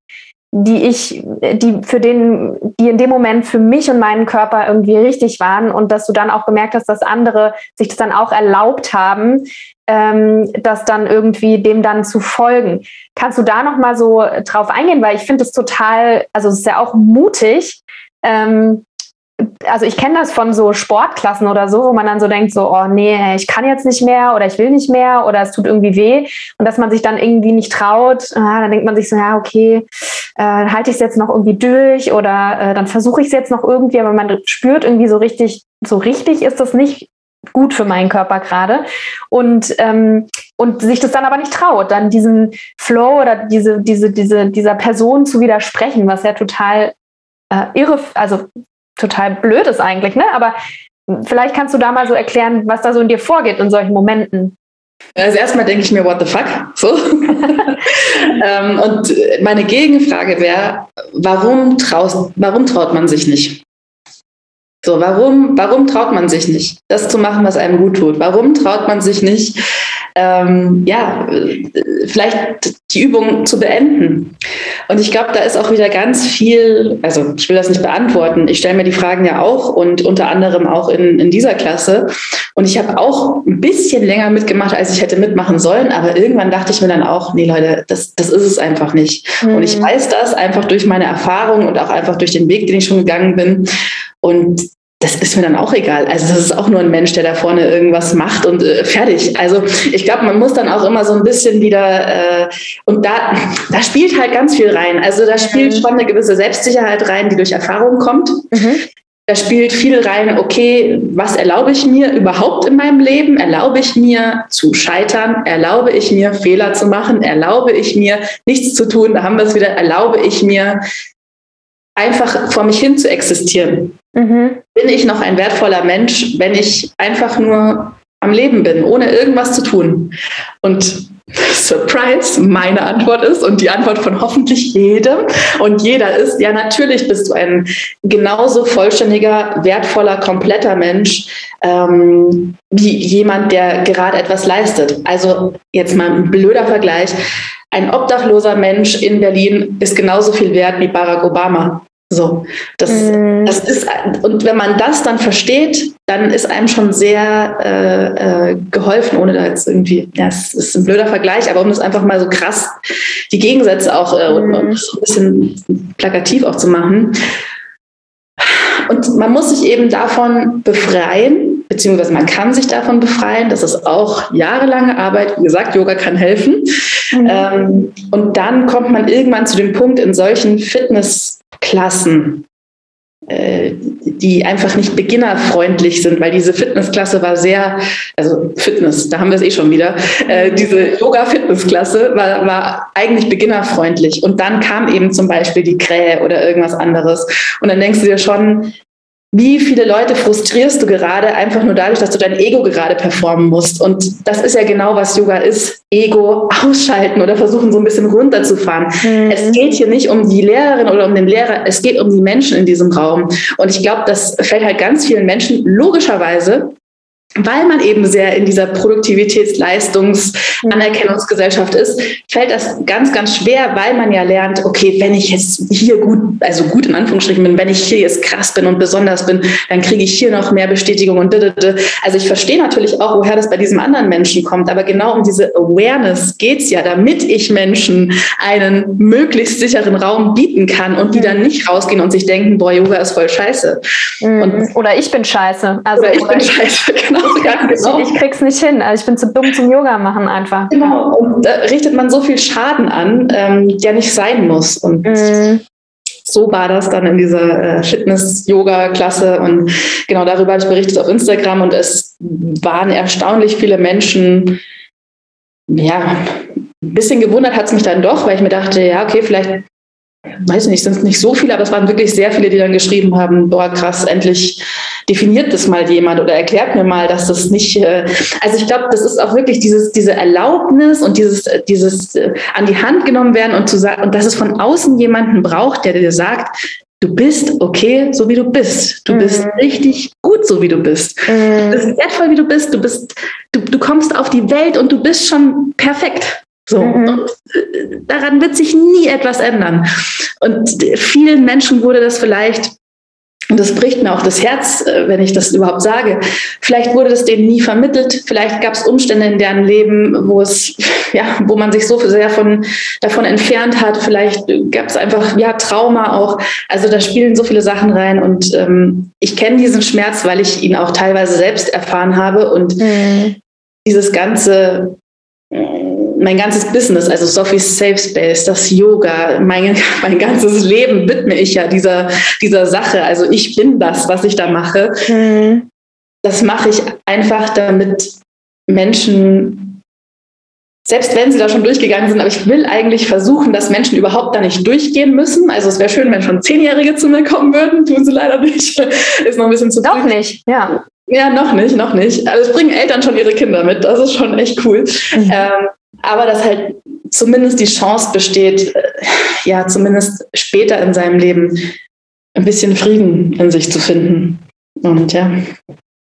die ich, die für den, die in dem Moment für mich und meinen Körper irgendwie richtig waren und dass du dann auch gemerkt hast, dass andere sich das dann auch erlaubt haben, ähm, das dann irgendwie dem dann zu folgen. Kannst du da noch mal so drauf eingehen, weil ich finde es total, also es ist ja auch mutig, ähm, also ich kenne das von so Sportklassen oder so, wo man dann so denkt, so, oh nee, ich kann jetzt nicht mehr oder ich will nicht mehr oder es tut irgendwie weh. Und dass man sich dann irgendwie nicht traut, ah, dann denkt man sich so, ja, okay, äh, halte ich es jetzt noch irgendwie durch oder äh, dann versuche ich es jetzt noch irgendwie, aber man spürt irgendwie so richtig, so richtig ist das nicht gut für meinen Körper gerade. Und ähm, und sich das dann aber nicht traut, dann diesen Flow oder diese diese diese dieser Person zu widersprechen, was ja total äh, irre, also total blöd ist eigentlich, ne? Aber vielleicht kannst du da mal so erklären, was da so in dir vorgeht in solchen Momenten. Also erstmal denke ich mir, what the fuck? So. ähm, und meine Gegenfrage wäre, warum, warum traut man sich nicht? So, warum, warum traut man sich nicht, das zu machen, was einem gut tut? Warum traut man sich nicht, ähm, ja, vielleicht die Übung zu beenden. Und ich glaube, da ist auch wieder ganz viel, also ich will das nicht beantworten, ich stelle mir die Fragen ja auch und unter anderem auch in, in dieser Klasse. Und ich habe auch ein bisschen länger mitgemacht, als ich hätte mitmachen sollen, aber irgendwann dachte ich mir dann auch, nee Leute, das, das ist es einfach nicht. Mhm. Und ich mhm. weiß das einfach durch meine Erfahrung und auch einfach durch den Weg, den ich schon gegangen bin. Und das ist mir dann auch egal. Also das ist auch nur ein Mensch, der da vorne irgendwas macht und äh, fertig. Also ich glaube, man muss dann auch immer so ein bisschen wieder äh, und da, da spielt halt ganz viel rein. Also da spielt mhm. schon eine gewisse Selbstsicherheit rein, die durch Erfahrung kommt. Mhm. Da spielt viel rein, okay, was erlaube ich mir überhaupt in meinem Leben? Erlaube ich mir zu scheitern? Erlaube ich mir Fehler zu machen? Erlaube ich mir nichts zu tun? Da haben wir es wieder. Erlaube ich mir einfach vor mich hin zu existieren? Mhm. Bin ich noch ein wertvoller Mensch, wenn ich einfach nur am Leben bin, ohne irgendwas zu tun. Und Surprise, meine Antwort ist und die Antwort von hoffentlich jedem und jeder ist, ja, natürlich bist du ein genauso vollständiger, wertvoller, kompletter Mensch ähm, wie jemand, der gerade etwas leistet. Also jetzt mal ein blöder Vergleich. Ein obdachloser Mensch in Berlin ist genauso viel wert wie Barack Obama. So, das, mm. das ist, und wenn man das dann versteht, dann ist einem schon sehr äh, äh, geholfen, ohne da jetzt irgendwie, ja, es ist ein blöder Vergleich, aber um das einfach mal so krass, die Gegensätze auch äh, mm. und, so ein bisschen plakativ auch zu machen. Und man muss sich eben davon befreien, beziehungsweise man kann sich davon befreien. Das ist auch jahrelange Arbeit. Wie gesagt, Yoga kann helfen. Mhm. Ähm, und dann kommt man irgendwann zu dem Punkt in solchen Fitness- Klassen, äh, die einfach nicht beginnerfreundlich sind, weil diese Fitnessklasse war sehr, also Fitness, da haben wir es eh schon wieder, äh, diese Yoga-Fitnessklasse war, war eigentlich beginnerfreundlich. Und dann kam eben zum Beispiel die Krähe oder irgendwas anderes. Und dann denkst du dir schon, wie viele Leute frustrierst du gerade einfach nur dadurch, dass du dein Ego gerade performen musst? Und das ist ja genau, was Yoga ist. Ego ausschalten oder versuchen, so ein bisschen runterzufahren. Mhm. Es geht hier nicht um die Lehrerin oder um den Lehrer, es geht um die Menschen in diesem Raum. Und ich glaube, das fällt halt ganz vielen Menschen logischerweise weil man eben sehr in dieser Produktivitätsleistungsanerkennungsgesellschaft ist, fällt das ganz, ganz schwer, weil man ja lernt, okay, wenn ich jetzt hier gut, also gut in Anführungsstrichen bin, wenn ich hier jetzt krass bin und besonders bin, dann kriege ich hier noch mehr Bestätigung und also ich verstehe natürlich auch, woher das bei diesem anderen Menschen kommt, aber genau um diese Awareness geht's ja, damit ich Menschen einen möglichst sicheren Raum bieten kann und die dann nicht rausgehen und sich denken, boah, Yoga ist voll scheiße. Mhm. Und, oder ich bin scheiße. Also, oder ich bin scheiße, genau. Ja, genau. Ich, ich krieg's nicht hin. Also ich bin zu dumm zum Yoga machen einfach. Genau. Und da richtet man so viel Schaden an, ähm, der nicht sein muss. Und mm. so war das dann in dieser äh, Fitness-Yoga-Klasse. Und genau darüber habe ich berichtet auf Instagram. Und es waren erstaunlich viele Menschen, ja, ein bisschen gewundert hat es mich dann doch, weil ich mir dachte, ja, okay, vielleicht weiß ich nicht, sind es nicht so viele, aber es waren wirklich sehr viele, die dann geschrieben haben, boah, krass, endlich definiert das mal jemand oder erklärt mir mal, dass das nicht, äh, also ich glaube, das ist auch wirklich dieses, diese Erlaubnis und dieses, dieses äh, an die Hand genommen werden und zu sagen, und dass es von außen jemanden braucht, der dir sagt, du bist okay, so wie du bist. Du mhm. bist richtig gut, so wie du bist. Mhm. Du bist wertvoll, wie du bist. Du bist, du, du kommst auf die Welt und du bist schon perfekt. So, mhm. und daran wird sich nie etwas ändern. Und vielen Menschen wurde das vielleicht, und das bricht mir auch das Herz, äh, wenn ich das überhaupt sage, vielleicht wurde das denen nie vermittelt, vielleicht gab es Umstände in deren Leben, wo es, ja, wo man sich so sehr von, davon entfernt hat, vielleicht gab es einfach, ja, Trauma auch. Also da spielen so viele Sachen rein und ähm, ich kenne diesen Schmerz, weil ich ihn auch teilweise selbst erfahren habe und mhm. dieses ganze mein ganzes Business, also Sophie's Safe Space, das Yoga, mein, mein ganzes Leben widme ich ja dieser, dieser Sache. Also ich bin das, was ich da mache. Mhm. Das mache ich einfach, damit Menschen, selbst wenn sie da schon durchgegangen sind, aber ich will eigentlich versuchen, dass Menschen überhaupt da nicht durchgehen müssen. Also es wäre schön, wenn schon Zehnjährige zu mir kommen würden, tun sie leider nicht. Ist noch ein bisschen zu früh. Doch nicht, ja. Ja, noch nicht, noch nicht. Also es bringen Eltern schon ihre Kinder mit. Das ist schon echt cool. Mhm. Ähm, aber dass halt zumindest die Chance besteht, äh, ja, zumindest später in seinem Leben ein bisschen Frieden in sich zu finden. Und ja.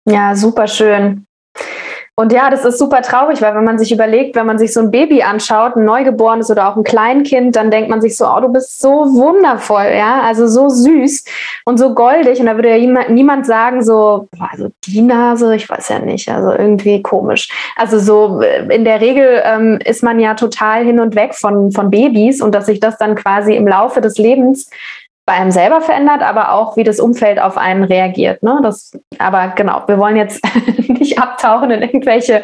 Ja, super schön. Und ja, das ist super traurig, weil wenn man sich überlegt, wenn man sich so ein Baby anschaut, ein Neugeborenes oder auch ein Kleinkind, dann denkt man sich so, oh, du bist so wundervoll, ja, also so süß und so goldig. Und da würde ja niemand sagen, so, also die Nase, ich weiß ja nicht, also irgendwie komisch. Also so äh, in der Regel ähm, ist man ja total hin und weg von, von Babys und dass sich das dann quasi im Laufe des Lebens bei einem selber verändert, aber auch wie das Umfeld auf einen reagiert. Ne? Das, aber genau, wir wollen jetzt nicht abtauchen in irgendwelche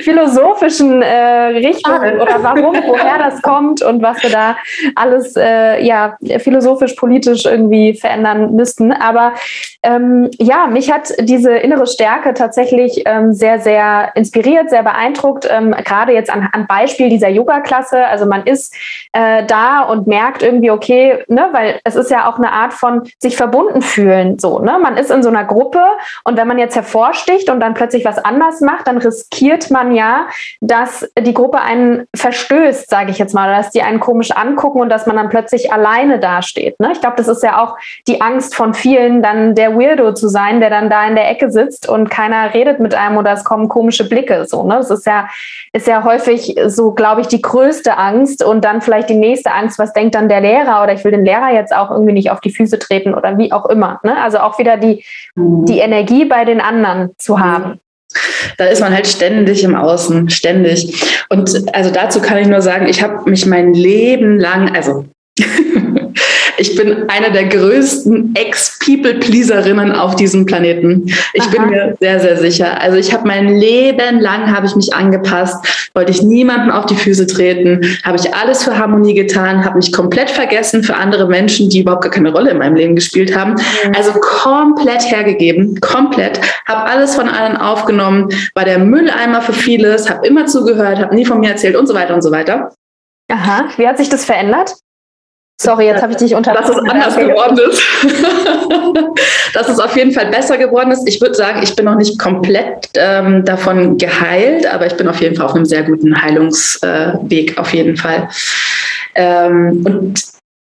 philosophischen äh, Richtungen oder warum, woher das kommt und was wir da alles äh, ja philosophisch, politisch irgendwie verändern müssten. Aber ähm, ja, mich hat diese innere Stärke tatsächlich ähm, sehr, sehr inspiriert, sehr beeindruckt. Ähm, gerade jetzt an, an Beispiel dieser Yoga-Klasse. Also man ist äh, da und merkt irgendwie, okay, ne, weil es ist ja auch eine Art von sich verbunden fühlen. So, ne? Man ist in so einer Gruppe und wenn man jetzt hervorsticht und dann plötzlich was anders macht, dann riskiert man ja, dass die Gruppe einen verstößt, sage ich jetzt mal, dass die einen komisch angucken und dass man dann plötzlich alleine dasteht. Ne? Ich glaube, das ist ja auch die Angst von vielen, dann der Weirdo zu sein, der dann da in der Ecke sitzt und keiner redet mit einem oder es kommen komische Blicke. So, ne? Das ist ja, ist ja häufig so, glaube ich, die größte Angst und dann vielleicht die nächste Angst, was denkt dann der Lehrer oder ich will den Lehrer jetzt auch irgendwie nicht auf die Füße treten oder wie auch immer. Ne? Also auch wieder die, mhm. die Energie bei den anderen zu haben. Da ist man halt ständig im Außen, ständig. Und also dazu kann ich nur sagen, ich habe mich mein Leben lang, also Ich bin eine der größten Ex-People-Pleaserinnen auf diesem Planeten. Ich Aha. bin mir sehr, sehr sicher. Also ich habe mein Leben lang habe ich mich angepasst, wollte ich niemanden auf die Füße treten, habe ich alles für Harmonie getan, habe mich komplett vergessen für andere Menschen, die überhaupt gar keine Rolle in meinem Leben gespielt haben. Mhm. Also komplett hergegeben, komplett, habe alles von allen aufgenommen, war der Mülleimer für vieles, habe immer zugehört, habe nie von mir erzählt und so weiter und so weiter. Aha, wie hat sich das verändert? Sorry, jetzt habe ich dich unter. Dass es anders geworden ist. dass es auf jeden Fall besser geworden ist. Ich würde sagen, ich bin noch nicht komplett ähm, davon geheilt, aber ich bin auf jeden Fall auf einem sehr guten Heilungsweg, äh, auf jeden Fall. Ähm, und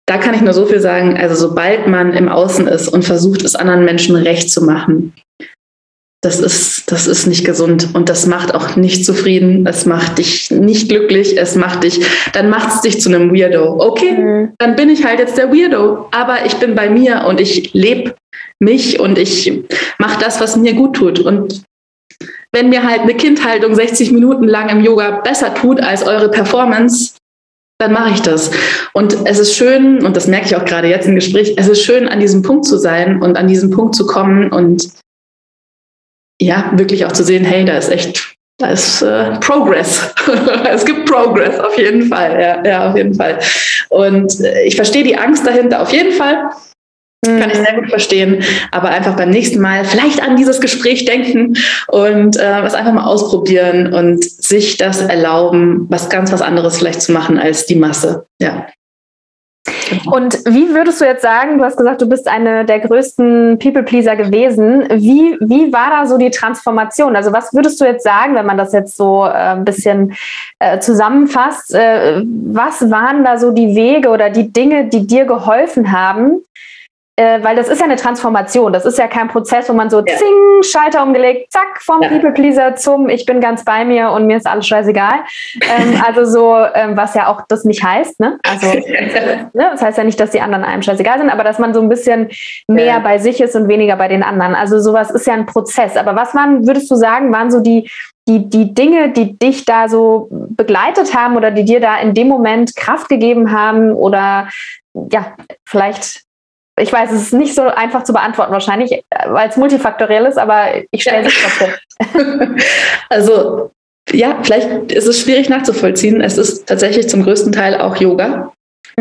da kann ich nur so viel sagen, also sobald man im Außen ist und versucht, es anderen Menschen recht zu machen, das ist, das ist nicht gesund und das macht auch nicht zufrieden. Es macht dich nicht glücklich. Es macht dich, dann macht es dich zu einem Weirdo. Okay, mhm. dann bin ich halt jetzt der Weirdo. Aber ich bin bei mir und ich lebe mich und ich mache das, was mir gut tut. Und wenn mir halt eine Kindhaltung 60 Minuten lang im Yoga besser tut als eure Performance, dann mache ich das. Und es ist schön, und das merke ich auch gerade jetzt im Gespräch, es ist schön, an diesem Punkt zu sein und an diesen Punkt zu kommen und ja, wirklich auch zu sehen, hey, da ist echt, da ist äh, Progress. es gibt Progress, auf jeden Fall. Ja, ja auf jeden Fall. Und äh, ich verstehe die Angst dahinter auf jeden Fall. Kann ich sehr gut verstehen. Aber einfach beim nächsten Mal vielleicht an dieses Gespräch denken und äh, was einfach mal ausprobieren und sich das erlauben, was ganz was anderes vielleicht zu machen als die Masse. Ja. Und wie würdest du jetzt sagen, du hast gesagt, du bist eine der größten People-Pleaser gewesen. Wie, wie war da so die Transformation? Also was würdest du jetzt sagen, wenn man das jetzt so äh, ein bisschen äh, zusammenfasst? Äh, was waren da so die Wege oder die Dinge, die dir geholfen haben, äh, weil das ist ja eine Transformation. Das ist ja kein Prozess, wo man so ja. zing, Schalter umgelegt, zack, vom ja. People Pleaser zum Ich bin ganz bei mir und mir ist alles scheißegal. ähm, also so, ähm, was ja auch das nicht heißt. Ne? Also ne? das heißt ja nicht, dass die anderen einem scheißegal sind, aber dass man so ein bisschen mehr ja. bei sich ist und weniger bei den anderen. Also sowas ist ja ein Prozess. Aber was waren, würdest du sagen, waren so die die, die Dinge, die dich da so begleitet haben oder die dir da in dem Moment Kraft gegeben haben oder ja, vielleicht ich weiß, es ist nicht so einfach zu beantworten wahrscheinlich, weil es multifaktoriell ist, aber ich stelle es trotzdem. Also ja, vielleicht ist es schwierig nachzuvollziehen. Es ist tatsächlich zum größten Teil auch Yoga.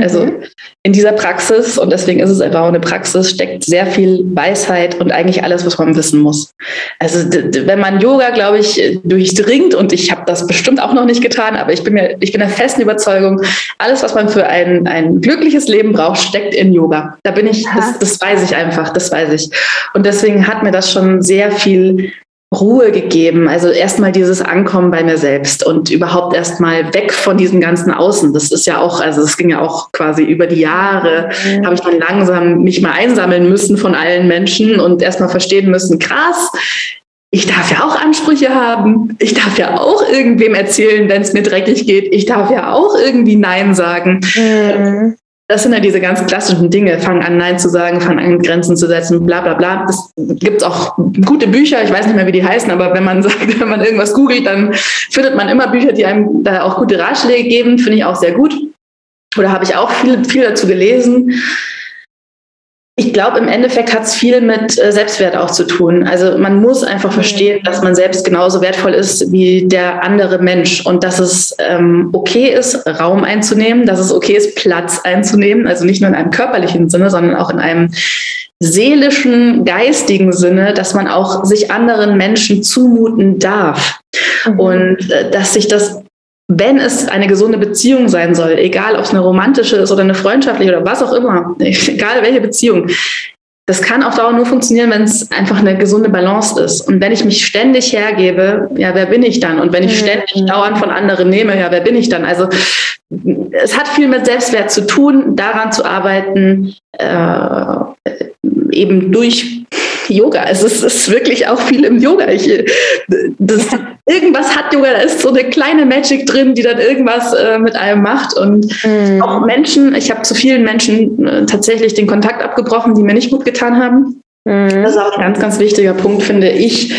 Also mhm. in dieser Praxis, und deswegen ist es einfach auch eine Praxis, steckt sehr viel Weisheit und eigentlich alles, was man wissen muss. Also wenn man Yoga, glaube ich, durchdringt, und ich habe das bestimmt auch noch nicht getan, aber ich bin mir, ich bin der festen Überzeugung, alles, was man für ein, ein glückliches Leben braucht, steckt in Yoga. Da bin ich, das, das weiß ich einfach, das weiß ich. Und deswegen hat mir das schon sehr viel Ruhe gegeben. Also erstmal dieses Ankommen bei mir selbst und überhaupt erstmal weg von diesem ganzen Außen. Das ist ja auch, also es ging ja auch quasi über die Jahre, mhm. habe ich dann langsam mich mal einsammeln müssen von allen Menschen und erstmal verstehen müssen, krass, ich darf ja auch Ansprüche haben. Ich darf ja auch irgendwem erzählen, wenn es mir dreckig geht. Ich darf ja auch irgendwie Nein sagen. Mhm. Das sind ja diese ganz klassischen Dinge. Fang an, Nein zu sagen, fang an, Grenzen zu setzen, bla bla bla. Es gibt auch gute Bücher, ich weiß nicht mehr, wie die heißen, aber wenn man sagt, wenn man irgendwas googelt, dann findet man immer Bücher, die einem da auch gute Ratschläge geben. Finde ich auch sehr gut. Oder habe ich auch viel, viel dazu gelesen. Ich glaube, im Endeffekt hat es viel mit äh, Selbstwert auch zu tun. Also man muss einfach verstehen, dass man selbst genauso wertvoll ist wie der andere Mensch und dass es ähm, okay ist, Raum einzunehmen, dass es okay ist, Platz einzunehmen. Also nicht nur in einem körperlichen Sinne, sondern auch in einem seelischen, geistigen Sinne, dass man auch sich anderen Menschen zumuten darf. Mhm. Und äh, dass sich das wenn es eine gesunde Beziehung sein soll, egal ob es eine romantische ist oder eine freundschaftliche oder was auch immer, egal welche Beziehung, das kann auf Dauer nur funktionieren, wenn es einfach eine gesunde Balance ist. Und wenn ich mich ständig hergebe, ja, wer bin ich dann? Und wenn ich mhm. ständig dauernd von anderen nehme, ja, wer bin ich dann? Also es hat viel mit Selbstwert zu tun, daran zu arbeiten, äh, eben durch Yoga. Also es ist wirklich auch viel im Yoga. Ich, das, irgendwas hat Yoga, da ist so eine kleine Magic drin, die dann irgendwas äh, mit einem macht. Und mhm. auch Menschen, ich habe zu vielen Menschen äh, tatsächlich den Kontakt abgebrochen, die mir nicht gut getan haben. Mhm. Das ist auch ein ganz, ganz wichtiger Punkt, finde ich,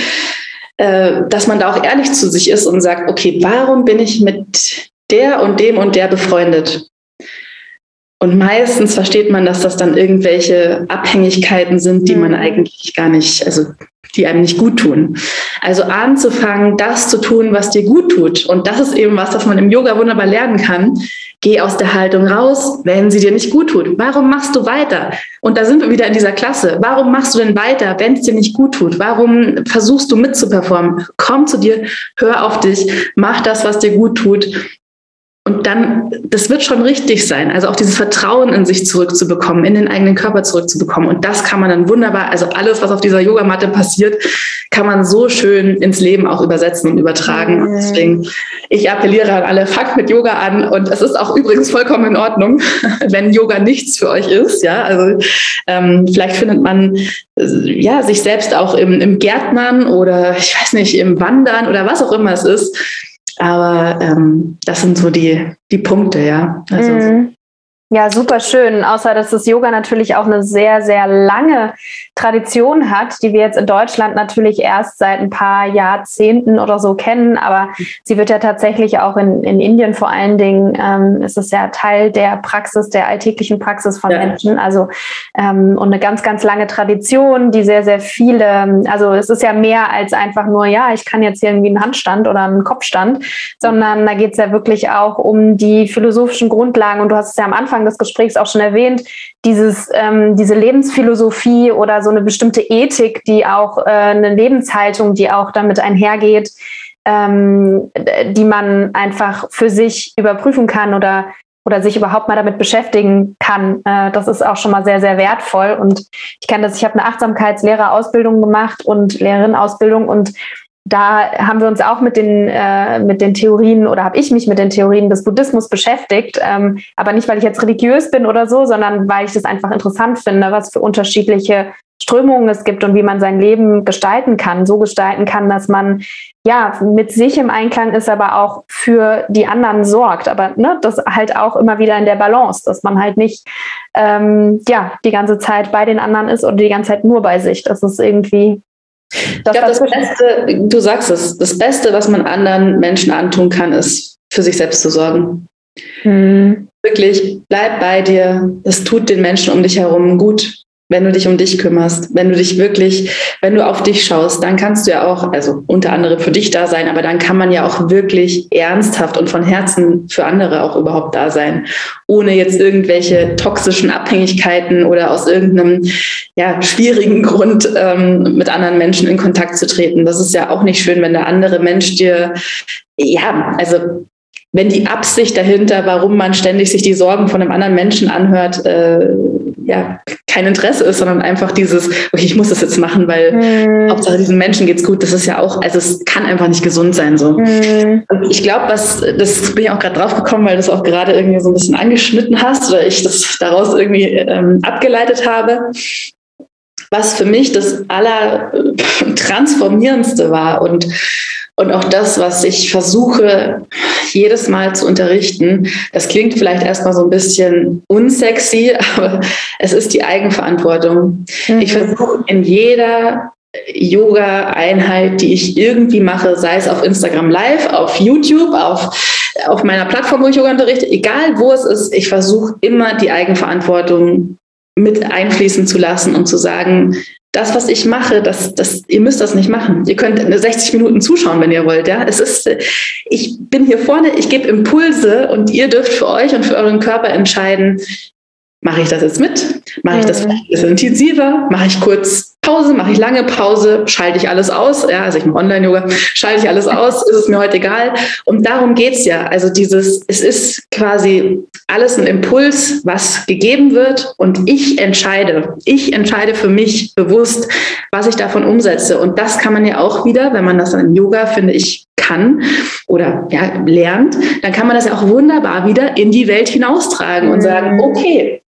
äh, dass man da auch ehrlich zu sich ist und sagt, okay, warum bin ich mit der und dem und der befreundet? Und meistens versteht man, dass das dann irgendwelche Abhängigkeiten sind, die man mhm. eigentlich gar nicht, also die einem nicht gut tun. Also anzufangen, das zu tun, was dir gut tut. Und das ist eben was, das man im Yoga wunderbar lernen kann. Geh aus der Haltung raus, wenn sie dir nicht gut tut. Warum machst du weiter? Und da sind wir wieder in dieser Klasse. Warum machst du denn weiter, wenn es dir nicht gut tut? Warum versuchst du mitzuperformen? Komm zu dir, hör auf dich, mach das, was dir gut tut und dann, das wird schon richtig sein. Also auch dieses Vertrauen in sich zurückzubekommen, in den eigenen Körper zurückzubekommen. Und das kann man dann wunderbar, also alles, was auf dieser Yogamatte passiert, kann man so schön ins Leben auch übersetzen und übertragen. Und deswegen, ich appelliere an alle, fangt mit Yoga an. Und es ist auch übrigens vollkommen in Ordnung, wenn Yoga nichts für euch ist. Ja, also ähm, vielleicht findet man ja sich selbst auch im, im Gärtnern oder ich weiß nicht, im Wandern oder was auch immer es ist aber ähm, das sind so die, die Punkte, ja. Also, mhm. Ja, super schön. Außer dass das Yoga natürlich auch eine sehr, sehr lange Tradition hat, die wir jetzt in Deutschland natürlich erst seit ein paar Jahrzehnten oder so kennen. Aber sie wird ja tatsächlich auch in, in Indien vor allen Dingen, ähm, ist es ja Teil der Praxis, der alltäglichen Praxis von ja. Menschen. Also ähm, und eine ganz, ganz lange Tradition, die sehr, sehr viele, also es ist ja mehr als einfach nur, ja, ich kann jetzt hier irgendwie einen Handstand oder einen Kopfstand, sondern da geht es ja wirklich auch um die philosophischen Grundlagen. Und du hast es ja am Anfang Anfang des Gesprächs auch schon erwähnt, dieses, ähm, diese Lebensphilosophie oder so eine bestimmte Ethik, die auch äh, eine Lebenshaltung, die auch damit einhergeht, ähm, die man einfach für sich überprüfen kann oder oder sich überhaupt mal damit beschäftigen kann. Äh, das ist auch schon mal sehr, sehr wertvoll. Und ich kenne das, ich habe eine Achtsamkeitslehrerausbildung gemacht und Lehrerinnenausbildung und da haben wir uns auch mit den, äh, mit den Theorien oder habe ich mich mit den Theorien des Buddhismus beschäftigt. Ähm, aber nicht, weil ich jetzt religiös bin oder so, sondern weil ich das einfach interessant finde, was für unterschiedliche Strömungen es gibt und wie man sein Leben gestalten kann, so gestalten kann, dass man ja mit sich im Einklang ist, aber auch für die anderen sorgt. Aber ne, das halt auch immer wieder in der Balance, dass man halt nicht ähm, ja die ganze Zeit bei den anderen ist oder die ganze Zeit nur bei sich. Das ist irgendwie ich glaube, das Beste, du sagst es, das Beste, was man anderen Menschen antun kann, ist für sich selbst zu sorgen. Hm. Wirklich, bleib bei dir. Das tut den Menschen um dich herum gut wenn du dich um dich kümmerst, wenn du dich wirklich, wenn du auf dich schaust, dann kannst du ja auch, also unter anderem für dich da sein, aber dann kann man ja auch wirklich ernsthaft und von Herzen für andere auch überhaupt da sein, ohne jetzt irgendwelche toxischen Abhängigkeiten oder aus irgendeinem ja, schwierigen Grund ähm, mit anderen Menschen in Kontakt zu treten. Das ist ja auch nicht schön, wenn der andere Mensch dir ja, also wenn die Absicht dahinter, warum man ständig sich die Sorgen von einem anderen Menschen anhört, äh, ja, kein Interesse ist, sondern einfach dieses, okay, ich muss das jetzt machen, weil mhm. Hauptsache diesen Menschen geht's gut. Das ist ja auch, also es kann einfach nicht gesund sein so. Mhm. ich glaube, was, das bin ich auch gerade drauf gekommen, weil du es auch gerade irgendwie so ein bisschen angeschnitten hast oder ich das daraus irgendwie ähm, abgeleitet habe. Was für mich das aller transformierendste war und und auch das, was ich versuche, jedes Mal zu unterrichten, das klingt vielleicht erstmal so ein bisschen unsexy, aber es ist die Eigenverantwortung. Mhm. Ich versuche in jeder Yoga-Einheit, die ich irgendwie mache, sei es auf Instagram Live, auf YouTube, auf, auf meiner Plattform, wo ich Yoga unterrichte, egal wo es ist, ich versuche immer die Eigenverantwortung mit einfließen zu lassen und zu sagen, das, was ich mache, das, das, ihr müsst das nicht machen. Ihr könnt 60 Minuten zuschauen, wenn ihr wollt. Ja, es ist, ich bin hier vorne, ich gebe Impulse und ihr dürft für euch und für euren Körper entscheiden, mache ich das jetzt mit? Mache ich das ein bisschen intensiver? Mache ich kurz Pause, mache ich lange Pause, schalte ich alles aus. Ja, also ich mache Online-Yoga, schalte ich alles aus, ist es mir heute egal. Und darum geht's ja. Also dieses, es ist quasi alles ein Impuls, was gegeben wird und ich entscheide. Ich entscheide für mich bewusst, was ich davon umsetze. Und das kann man ja auch wieder, wenn man das dann im Yoga, finde ich, kann oder ja, lernt, dann kann man das ja auch wunderbar wieder in die Welt hinaustragen und sagen, mhm. okay,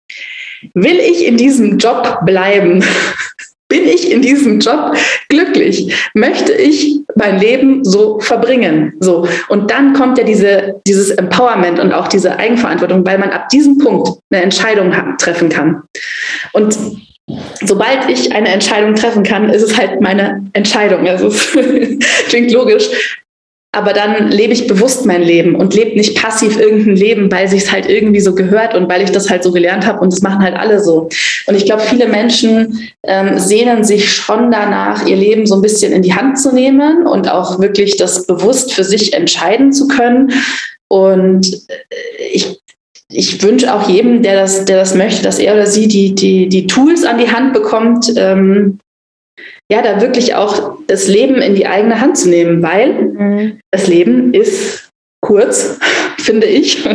will ich in diesem Job bleiben? Bin ich in diesem Job glücklich? Möchte ich mein Leben so verbringen? So. Und dann kommt ja diese, dieses Empowerment und auch diese Eigenverantwortung, weil man ab diesem Punkt eine Entscheidung treffen kann. Und sobald ich eine Entscheidung treffen kann, ist es halt meine Entscheidung. Also es klingt logisch, aber dann lebe ich bewusst mein Leben und lebe nicht passiv irgendein Leben, weil sich es halt irgendwie so gehört und weil ich das halt so gelernt habe und das machen halt alle so. Und ich glaube, viele Menschen ähm, sehnen sich schon danach, ihr Leben so ein bisschen in die Hand zu nehmen und auch wirklich das bewusst für sich entscheiden zu können. Und äh, ich ich wünsche auch jedem, der das, der das möchte, dass er oder sie die, die, die Tools an die Hand bekommt, ähm, ja, da wirklich auch das Leben in die eigene Hand zu nehmen, weil mhm. das Leben ist kurz, finde ich.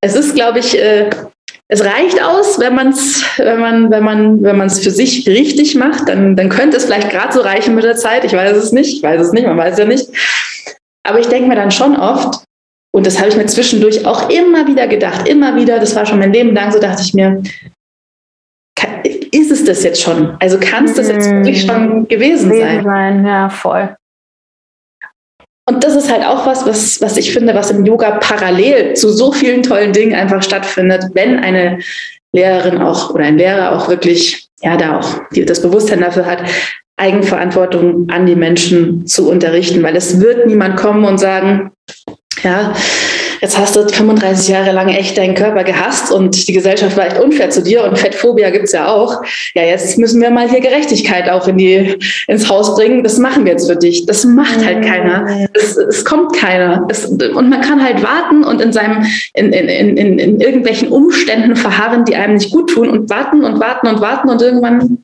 Es ist, glaube ich, äh, es reicht aus, wenn man es, wenn man, wenn man, wenn man es für sich richtig macht, dann, dann könnte es vielleicht gerade so reichen mit der Zeit. Ich weiß es nicht, ich weiß es nicht, man weiß ja nicht. Aber ich denke mir dann schon oft, und das habe ich mir zwischendurch auch immer wieder gedacht, immer wieder, das war schon mein Leben lang, so dachte ich mir, ist es das jetzt schon? Also kann es das jetzt wirklich mhm. schon gewesen sein? sein? Ja, voll. Und das ist halt auch was, was, was ich finde, was im Yoga parallel zu so vielen tollen Dingen einfach stattfindet, wenn eine Lehrerin auch oder ein Lehrer auch wirklich, ja, da auch die, das Bewusstsein dafür hat, Eigenverantwortung an die Menschen zu unterrichten, weil es wird niemand kommen und sagen, ja, jetzt hast du 35 Jahre lang echt deinen Körper gehasst und die Gesellschaft war echt unfair zu dir und Fettphobia gibt's ja auch. Ja, jetzt müssen wir mal hier Gerechtigkeit auch in die, ins Haus bringen. Das machen wir jetzt für dich. Das macht halt keiner. Es, es kommt keiner. Es, und man kann halt warten und in seinem, in, in, in, in irgendwelchen Umständen verharren, die einem nicht gut tun und warten und warten und warten und irgendwann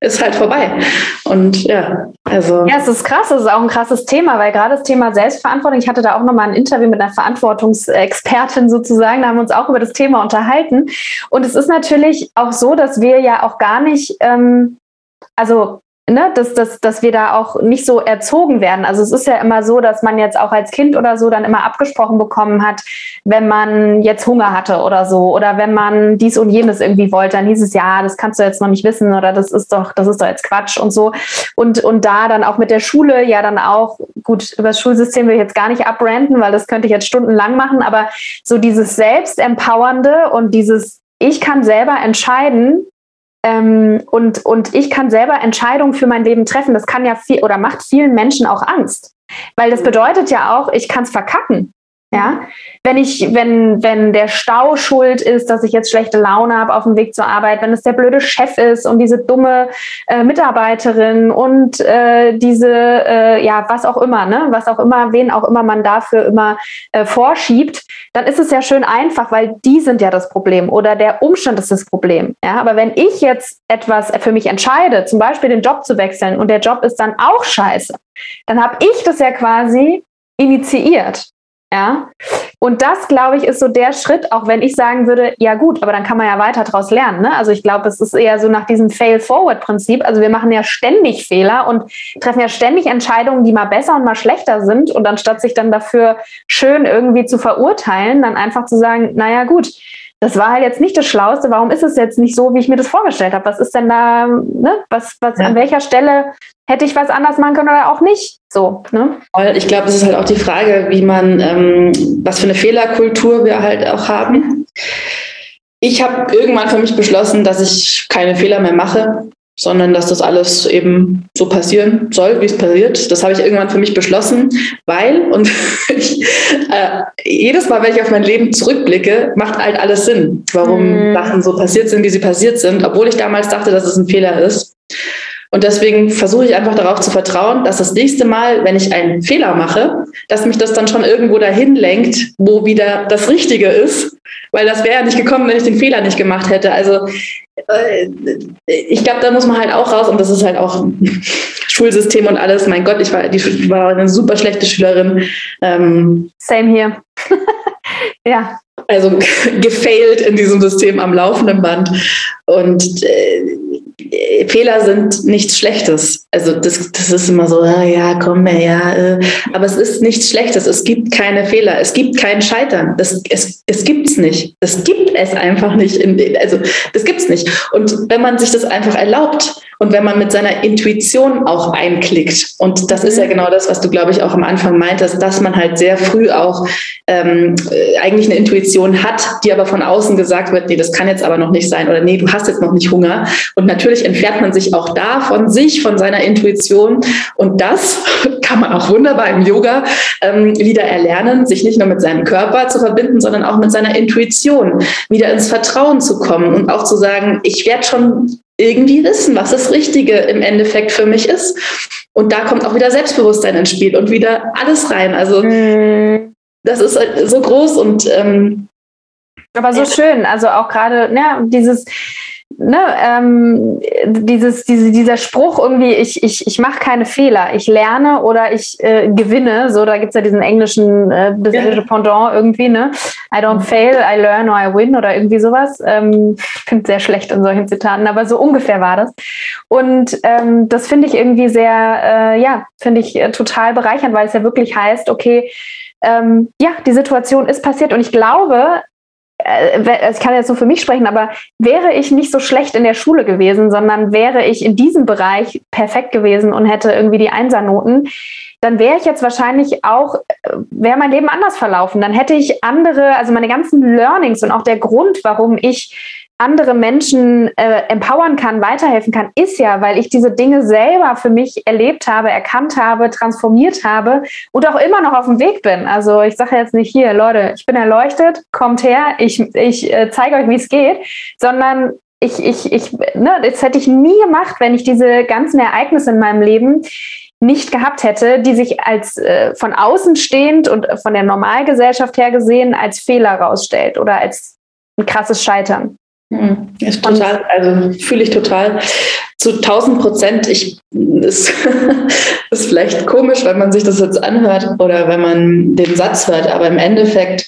ist halt vorbei. Und ja, also. Ja, es ist krass, es ist auch ein krasses Thema, weil gerade das Thema Selbstverantwortung, ich hatte da auch nochmal ein Interview mit einer Verantwortungsexpertin sozusagen, da haben wir uns auch über das Thema unterhalten. Und es ist natürlich auch so, dass wir ja auch gar nicht, ähm, also ne, dass, dass, dass wir da auch nicht so erzogen werden. Also es ist ja immer so, dass man jetzt auch als Kind oder so dann immer abgesprochen bekommen hat, wenn man jetzt Hunger hatte oder so oder wenn man dies und jenes irgendwie wollte, dann hieß es ja, das kannst du jetzt noch nicht wissen oder das ist doch, das ist doch jetzt Quatsch und so. Und, und da dann auch mit der Schule ja dann auch, gut, über das Schulsystem will ich jetzt gar nicht abbranden, weil das könnte ich jetzt stundenlang machen, aber so dieses Selbstempowernde und dieses ich kann selber entscheiden, ähm, und, und ich kann selber Entscheidungen für mein Leben treffen. Das kann ja viel oder macht vielen Menschen auch Angst. Weil das bedeutet ja auch, ich kann es verkacken. Ja, wenn ich, wenn, wenn der Stau schuld ist, dass ich jetzt schlechte Laune habe auf dem Weg zur Arbeit, wenn es der blöde Chef ist und diese dumme äh, Mitarbeiterin und äh, diese, äh, ja, was auch immer, ne, was auch immer, wen auch immer man dafür immer äh, vorschiebt, dann ist es ja schön einfach, weil die sind ja das Problem oder der Umstand ist das Problem. Ja, aber wenn ich jetzt etwas für mich entscheide, zum Beispiel den Job zu wechseln und der Job ist dann auch scheiße, dann habe ich das ja quasi initiiert. Ja. Und das, glaube ich, ist so der Schritt, auch wenn ich sagen würde, ja gut, aber dann kann man ja weiter daraus lernen. Ne? Also ich glaube, es ist eher so nach diesem Fail-Forward-Prinzip. Also wir machen ja ständig Fehler und treffen ja ständig Entscheidungen, die mal besser und mal schlechter sind. Und anstatt sich dann dafür schön irgendwie zu verurteilen, dann einfach zu sagen, naja gut, das war halt jetzt nicht das Schlauste. Warum ist es jetzt nicht so, wie ich mir das vorgestellt habe? Was ist denn da, ne? Was, was, ja. an welcher Stelle hätte ich was anders machen können oder auch nicht? So, ne? Ich glaube, es ist halt auch die Frage, wie man, ähm, was für eine Fehlerkultur wir halt auch haben. Ich habe irgendwann für mich beschlossen, dass ich keine Fehler mehr mache sondern dass das alles eben so passieren soll, wie es passiert. Das habe ich irgendwann für mich beschlossen, weil, und ich, äh, jedes Mal, wenn ich auf mein Leben zurückblicke, macht halt alles Sinn, warum mm. Sachen so passiert sind, wie sie passiert sind, obwohl ich damals dachte, dass es ein Fehler ist. Und deswegen versuche ich einfach darauf zu vertrauen, dass das nächste Mal, wenn ich einen Fehler mache, dass mich das dann schon irgendwo dahin lenkt, wo wieder das Richtige ist. Weil das wäre ja nicht gekommen, wenn ich den Fehler nicht gemacht hätte. Also äh, ich glaube, da muss man halt auch raus und das ist halt auch Schulsystem und alles. Mein Gott, ich war, die, war eine super schlechte Schülerin. Ähm, Same hier. ja. Also gefailt in diesem System am laufenden Band. Und äh, Fehler sind nichts Schlechtes. Also das, das ist immer so, ah, ja, komm ja. Äh, aber es ist nichts Schlechtes. Es gibt keine Fehler. Es gibt kein Scheitern. Das, es es gibt es nicht. Das gibt es einfach nicht. In, also das gibt es nicht. Und wenn man sich das einfach erlaubt und wenn man mit seiner Intuition auch einklickt, und das ist ja mhm. genau das, was du, glaube ich, auch am Anfang meintest, dass man halt sehr früh auch ähm, äh, eigentlich eine Intuition hat, die aber von außen gesagt wird, nee, das kann jetzt aber noch nicht sein oder nee, du hast jetzt noch nicht Hunger. Und natürlich entfernt man sich auch da von sich, von seiner Intuition. Und das kann man auch wunderbar im Yoga ähm, wieder erlernen, sich nicht nur mit seinem Körper zu verbinden, sondern auch mit seiner Intuition, wieder ins Vertrauen zu kommen und auch zu sagen, ich werde schon irgendwie wissen, was das Richtige im Endeffekt für mich ist. Und da kommt auch wieder Selbstbewusstsein ins Spiel und wieder alles rein. Also mhm. das ist so groß und ähm, aber so schön. Also auch gerade, ja, dieses ne, ähm, dieses, diese, dieser Spruch irgendwie, ich, ich, ich mache keine Fehler, ich lerne oder ich äh, gewinne, so, da gibt es ja diesen englischen, äh, das ja. englische Pendant irgendwie, ne? I don't fail, I learn or I win oder irgendwie sowas. Ähm, ich finde sehr schlecht in solchen Zitaten, aber so ungefähr war das. Und ähm, das finde ich irgendwie sehr, äh, ja, finde ich äh, total bereichernd, weil es ja wirklich heißt, okay, ähm, ja, die Situation ist passiert und ich glaube, ich kann jetzt nur für mich sprechen, aber wäre ich nicht so schlecht in der Schule gewesen, sondern wäre ich in diesem Bereich perfekt gewesen und hätte irgendwie die Einsernoten, dann wäre ich jetzt wahrscheinlich auch, äh, wäre mein Leben anders verlaufen. Dann hätte ich andere, also meine ganzen Learnings und auch der Grund, warum ich andere Menschen äh, empowern kann, weiterhelfen kann, ist ja, weil ich diese Dinge selber für mich erlebt habe, erkannt habe, transformiert habe und auch immer noch auf dem Weg bin. Also ich sage jetzt nicht hier, Leute, ich bin erleuchtet, kommt her, ich, ich äh, zeige euch, wie es geht, sondern ich, ich, ich, ne, das hätte ich nie gemacht, wenn ich diese ganzen Ereignisse in meinem Leben nicht gehabt hätte, die sich als äh, von außen stehend und von der Normalgesellschaft her gesehen als Fehler rausstellt oder als ein krasses Scheitern. Hm, ist total, also fühle ich total zu 1000 Prozent. Ich ist, ist vielleicht komisch, wenn man sich das jetzt anhört oder wenn man den Satz hört, aber im Endeffekt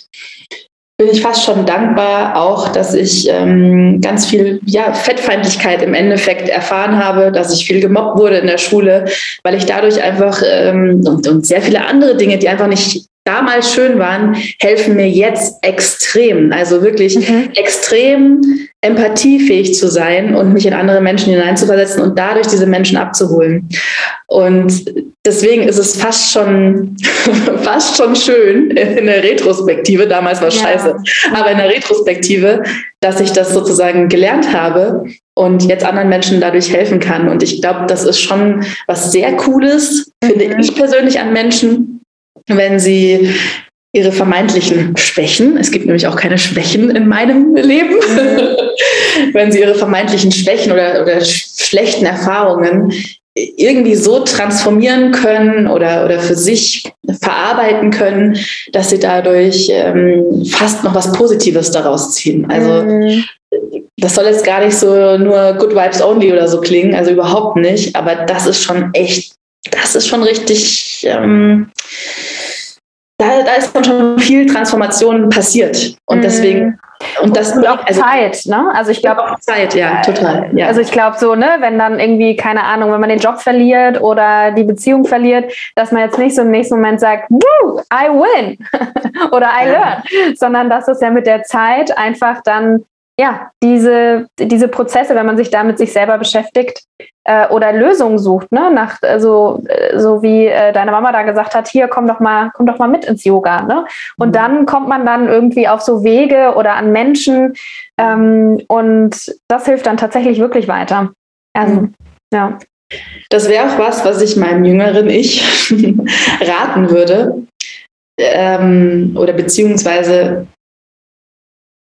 bin ich fast schon dankbar, auch dass ich ähm, ganz viel ja, Fettfeindlichkeit im Endeffekt erfahren habe, dass ich viel gemobbt wurde in der Schule, weil ich dadurch einfach ähm, und, und sehr viele andere Dinge, die einfach nicht damals schön waren, helfen mir jetzt extrem. Also wirklich mhm. extrem empathiefähig zu sein und mich in andere Menschen hineinzuversetzen und dadurch diese Menschen abzuholen. Und deswegen ist es fast schon, fast schon schön in der Retrospektive, damals war es ja. scheiße, aber in der Retrospektive, dass ich das sozusagen gelernt habe und jetzt anderen Menschen dadurch helfen kann. Und ich glaube, das ist schon was sehr Cooles, mhm. finde ich persönlich an Menschen, wenn sie ihre vermeintlichen Schwächen, es gibt nämlich auch keine Schwächen in meinem Leben, wenn sie ihre vermeintlichen Schwächen oder, oder schlechten Erfahrungen irgendwie so transformieren können oder, oder für sich verarbeiten können, dass sie dadurch ähm, fast noch was Positives daraus ziehen. Also mhm. das soll jetzt gar nicht so nur Good Vibes Only oder so klingen, also überhaupt nicht, aber das ist schon echt, das ist schon richtig ähm, da, da ist schon viel Transformation passiert. Und mhm. deswegen. Und das und auch also, Zeit, ne? Also ich glaube auch Zeit, ja, total. Ja. Also ich glaube so, ne, wenn dann irgendwie, keine Ahnung, wenn man den Job verliert oder die Beziehung verliert, dass man jetzt nicht so im nächsten Moment sagt, Woo, I win oder I learn, sondern dass es ja mit der Zeit einfach dann ja, diese, diese Prozesse, wenn man sich da mit sich selber beschäftigt äh, oder Lösungen sucht, ne? Nach, also, so wie äh, deine Mama da gesagt hat, hier komm doch mal, komm doch mal mit ins Yoga. Ne? Und mhm. dann kommt man dann irgendwie auf so Wege oder an Menschen ähm, und das hilft dann tatsächlich wirklich weiter. Also, mhm. ja. Das wäre auch was, was ich meinem jüngeren Ich raten würde. Ähm, oder beziehungsweise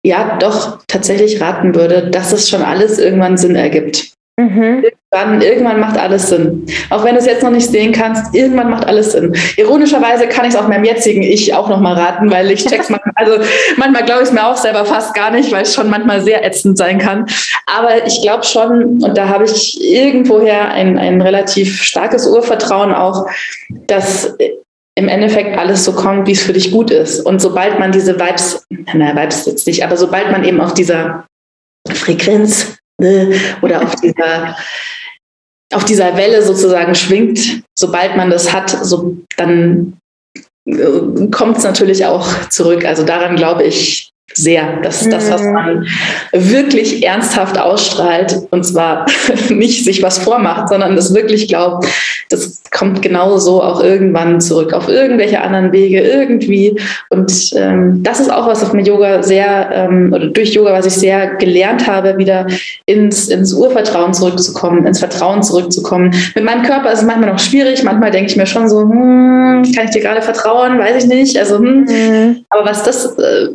ja doch tatsächlich raten würde, dass es schon alles irgendwann Sinn ergibt. Mhm. Irgendwann, irgendwann macht alles Sinn. Auch wenn du es jetzt noch nicht sehen kannst, irgendwann macht alles Sinn. Ironischerweise kann ich es auch meinem jetzigen Ich auch noch mal raten, weil ich check's manchmal, also manchmal glaube ich es mir auch selber fast gar nicht, weil es schon manchmal sehr ätzend sein kann. Aber ich glaube schon, und da habe ich irgendwoher ein, ein relativ starkes Urvertrauen auch, dass im Endeffekt alles so kommt, wie es für dich gut ist. Und sobald man diese Vibes, naja, Vibes jetzt nicht, aber sobald man eben auf dieser Frequenz ne, oder auf dieser auf dieser Welle sozusagen schwingt, sobald man das hat, so, dann äh, kommt es natürlich auch zurück. Also daran glaube ich sehr. dass mhm. das, was man wirklich ernsthaft ausstrahlt, und zwar nicht sich was vormacht, sondern das wirklich glaubt, das kommt genauso auch irgendwann zurück, auf irgendwelche anderen Wege, irgendwie. Und ähm, das ist auch was, was mit Yoga sehr, ähm, oder durch Yoga, was ich sehr gelernt habe, wieder ins, ins Urvertrauen zurückzukommen, ins Vertrauen zurückzukommen. Mit meinem Körper ist es manchmal noch schwierig, manchmal denke ich mir schon so, hm, kann ich dir gerade vertrauen, weiß ich nicht. Also, hm. Mhm. aber was das äh,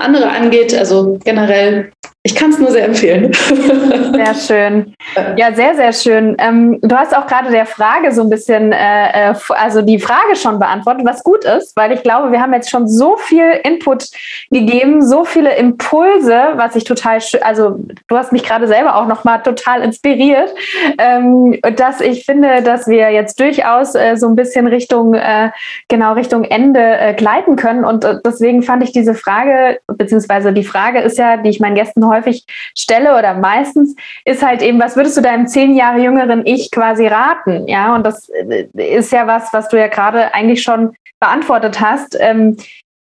andere angeht, also generell ich kann es nur sehr empfehlen. Sehr schön. Ja, sehr, sehr schön. Ähm, du hast auch gerade der Frage so ein bisschen, äh, äh also die Frage schon beantwortet, was gut ist, weil ich glaube, wir haben jetzt schon so viel Input gegeben, so viele Impulse, was ich total, also du hast mich gerade selber auch nochmal total inspiriert, ähm, dass ich finde, dass wir jetzt durchaus äh, so ein bisschen Richtung, äh, genau Richtung Ende äh, gleiten können. Und äh, deswegen fand ich diese Frage, beziehungsweise die Frage ist ja, die ich meinen Gästen häufig stelle oder meistens, ist halt eben, was würdest du deinem zehn Jahre jüngeren Ich quasi raten? Ja, und das äh, ist ja was, was du ja gerade eigentlich schon beantwortet hast. Ähm,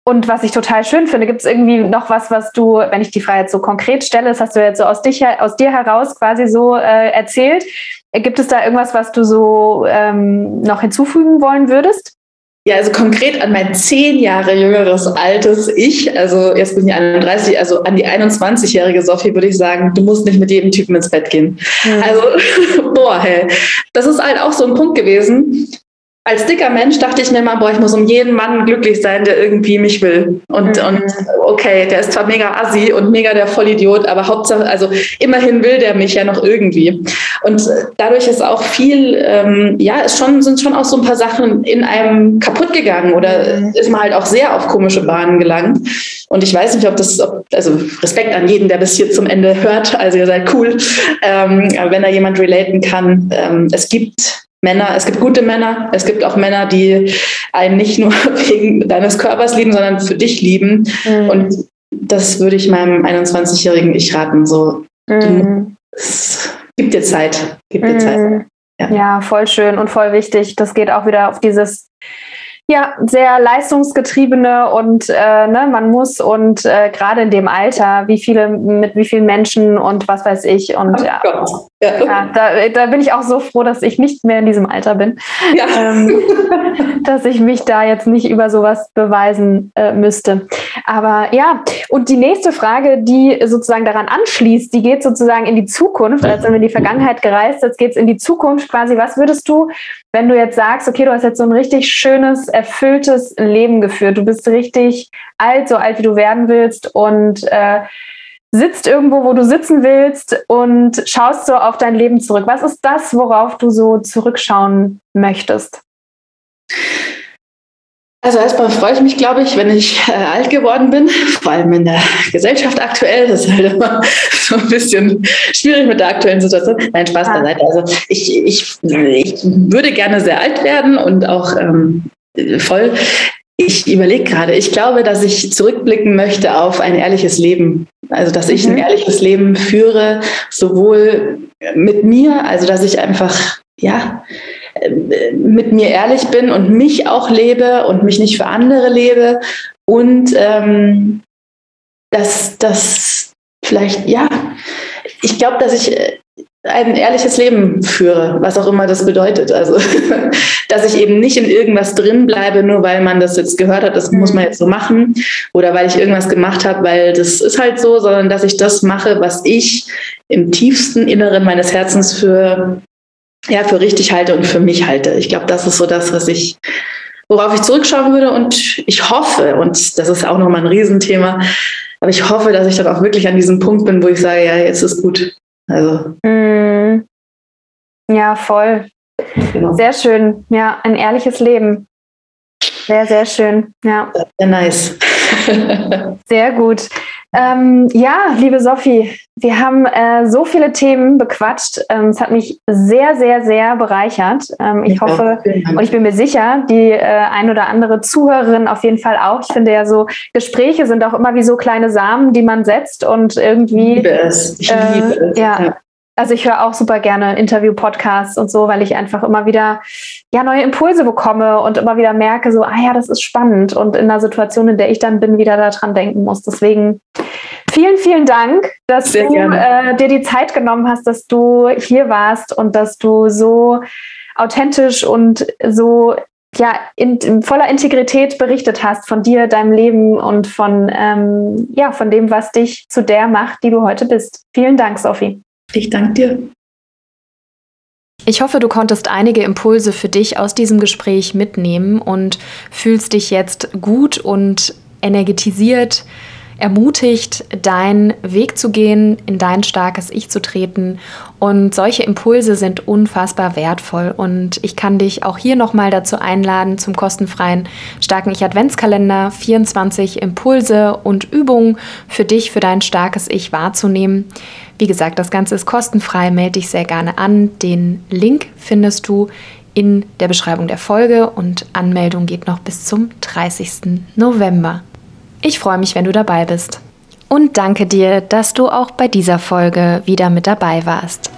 und was ich total schön finde, gibt es irgendwie noch was, was du, wenn ich die Frage jetzt so konkret stelle, das hast du jetzt so aus, dich, aus dir heraus quasi so äh, erzählt. Gibt es da irgendwas, was du so ähm, noch hinzufügen wollen würdest? Ja, also konkret an mein zehn Jahre jüngeres altes Ich, also jetzt bin ich 31, also an die 21-jährige Sophie würde ich sagen, du musst nicht mit jedem Typen ins Bett gehen. Mhm. Also, boah, hey, das ist halt auch so ein Punkt gewesen als dicker Mensch dachte ich mir immer, boah, ich muss um jeden Mann glücklich sein, der irgendwie mich will. Und, mhm. und okay, der ist zwar mega assi und mega der Vollidiot, aber Hauptsache, also immerhin will der mich ja noch irgendwie. Und dadurch ist auch viel, ähm, ja, ist schon, sind schon auch so ein paar Sachen in einem kaputt gegangen oder mhm. ist man halt auch sehr auf komische Bahnen gelangt. Und ich weiß nicht, ob das, ob, also Respekt an jeden, der bis hier zum Ende hört, also ihr seid cool, ähm, wenn da jemand relaten kann. Ähm, es gibt Männer, es gibt gute Männer, es gibt auch Männer, die einen nicht nur wegen deines Körpers lieben, sondern für dich lieben. Mhm. Und das würde ich meinem 21-jährigen Ich raten. So, mhm. es gibt dir Zeit. Gib dir mhm. Zeit. Ja. ja, voll schön und voll wichtig. Das geht auch wieder auf dieses ja, sehr leistungsgetriebene und äh, ne, man muss und äh, gerade in dem Alter, wie viele mit wie vielen Menschen und was weiß ich und oh ja, ja. ja da, da, bin ich auch so froh, dass ich nicht mehr in diesem Alter bin, ja. ähm, dass ich mich da jetzt nicht über sowas beweisen äh, müsste. Aber ja, und die nächste Frage, die sozusagen daran anschließt, die geht sozusagen in die Zukunft. Als sind wir in die Vergangenheit gereist, jetzt geht es in die Zukunft quasi. Was würdest du wenn du jetzt sagst, okay, du hast jetzt so ein richtig schönes, erfülltes Leben geführt, du bist richtig alt, so alt wie du werden willst und äh, sitzt irgendwo, wo du sitzen willst und schaust so auf dein Leben zurück. Was ist das, worauf du so zurückschauen möchtest? Also erstmal freue ich mich, glaube ich, wenn ich äh, alt geworden bin, vor allem in der Gesellschaft aktuell. Das ist halt immer so ein bisschen schwierig mit der aktuellen Situation. Nein, Spaß ja. beiseite. Also ich, ich, ich würde gerne sehr alt werden und auch ähm, voll. Ich überlege gerade, ich glaube, dass ich zurückblicken möchte auf ein ehrliches Leben. Also, dass ich ein mhm. ehrliches Leben führe, sowohl mit mir, also dass ich einfach, ja, mit mir ehrlich bin und mich auch lebe und mich nicht für andere lebe und ähm, dass das vielleicht, ja, ich glaube, dass ich äh, ein ehrliches Leben führe, was auch immer das bedeutet. Also, dass ich eben nicht in irgendwas drin bleibe, nur weil man das jetzt gehört hat, das muss man jetzt so machen oder weil ich irgendwas gemacht habe, weil das ist halt so, sondern dass ich das mache, was ich im tiefsten Inneren meines Herzens für ja, für richtig halte und für mich halte. Ich glaube, das ist so das, was ich, worauf ich zurückschauen würde. Und ich hoffe, und das ist auch nochmal ein Riesenthema, aber ich hoffe, dass ich dann auch wirklich an diesem Punkt bin, wo ich sage, ja, jetzt ist gut. Also. Mm, Ja, voll. Genau. Sehr schön. Ja, ein ehrliches Leben. Sehr, sehr schön. Ja. Sehr nice. Sehr gut. Ähm, ja, liebe Sophie, wir haben äh, so viele Themen bequatscht. Ähm, es hat mich sehr, sehr, sehr bereichert. Ähm, ich ja, hoffe und ich bin mir sicher, die äh, ein oder andere Zuhörerin auf jeden Fall auch. Ich finde ja so, Gespräche sind auch immer wie so kleine Samen, die man setzt und irgendwie. Ich liebe es. Ich äh, liebe es. Ja, ja. Also ich höre auch super gerne Interview-Podcasts und so, weil ich einfach immer wieder ja neue Impulse bekomme und immer wieder merke, so, ah ja, das ist spannend und in der Situation, in der ich dann bin, wieder daran denken muss. Deswegen vielen, vielen Dank, dass Sehr du äh, dir die Zeit genommen hast, dass du hier warst und dass du so authentisch und so ja, in, in, voller Integrität berichtet hast von dir, deinem Leben und von, ähm, ja, von dem, was dich zu der macht, die du heute bist. Vielen Dank, Sophie. Ich danke dir. Ich hoffe, du konntest einige Impulse für dich aus diesem Gespräch mitnehmen und fühlst dich jetzt gut und energetisiert, ermutigt, deinen Weg zu gehen, in dein starkes Ich zu treten. Und solche Impulse sind unfassbar wertvoll. Und ich kann dich auch hier nochmal dazu einladen zum kostenfreien starken Ich Adventskalender 24 Impulse und Übungen für dich, für dein starkes Ich wahrzunehmen. Wie gesagt, das Ganze ist kostenfrei, melde dich sehr gerne an. Den Link findest du in der Beschreibung der Folge und Anmeldung geht noch bis zum 30. November. Ich freue mich, wenn du dabei bist. Und danke dir, dass du auch bei dieser Folge wieder mit dabei warst.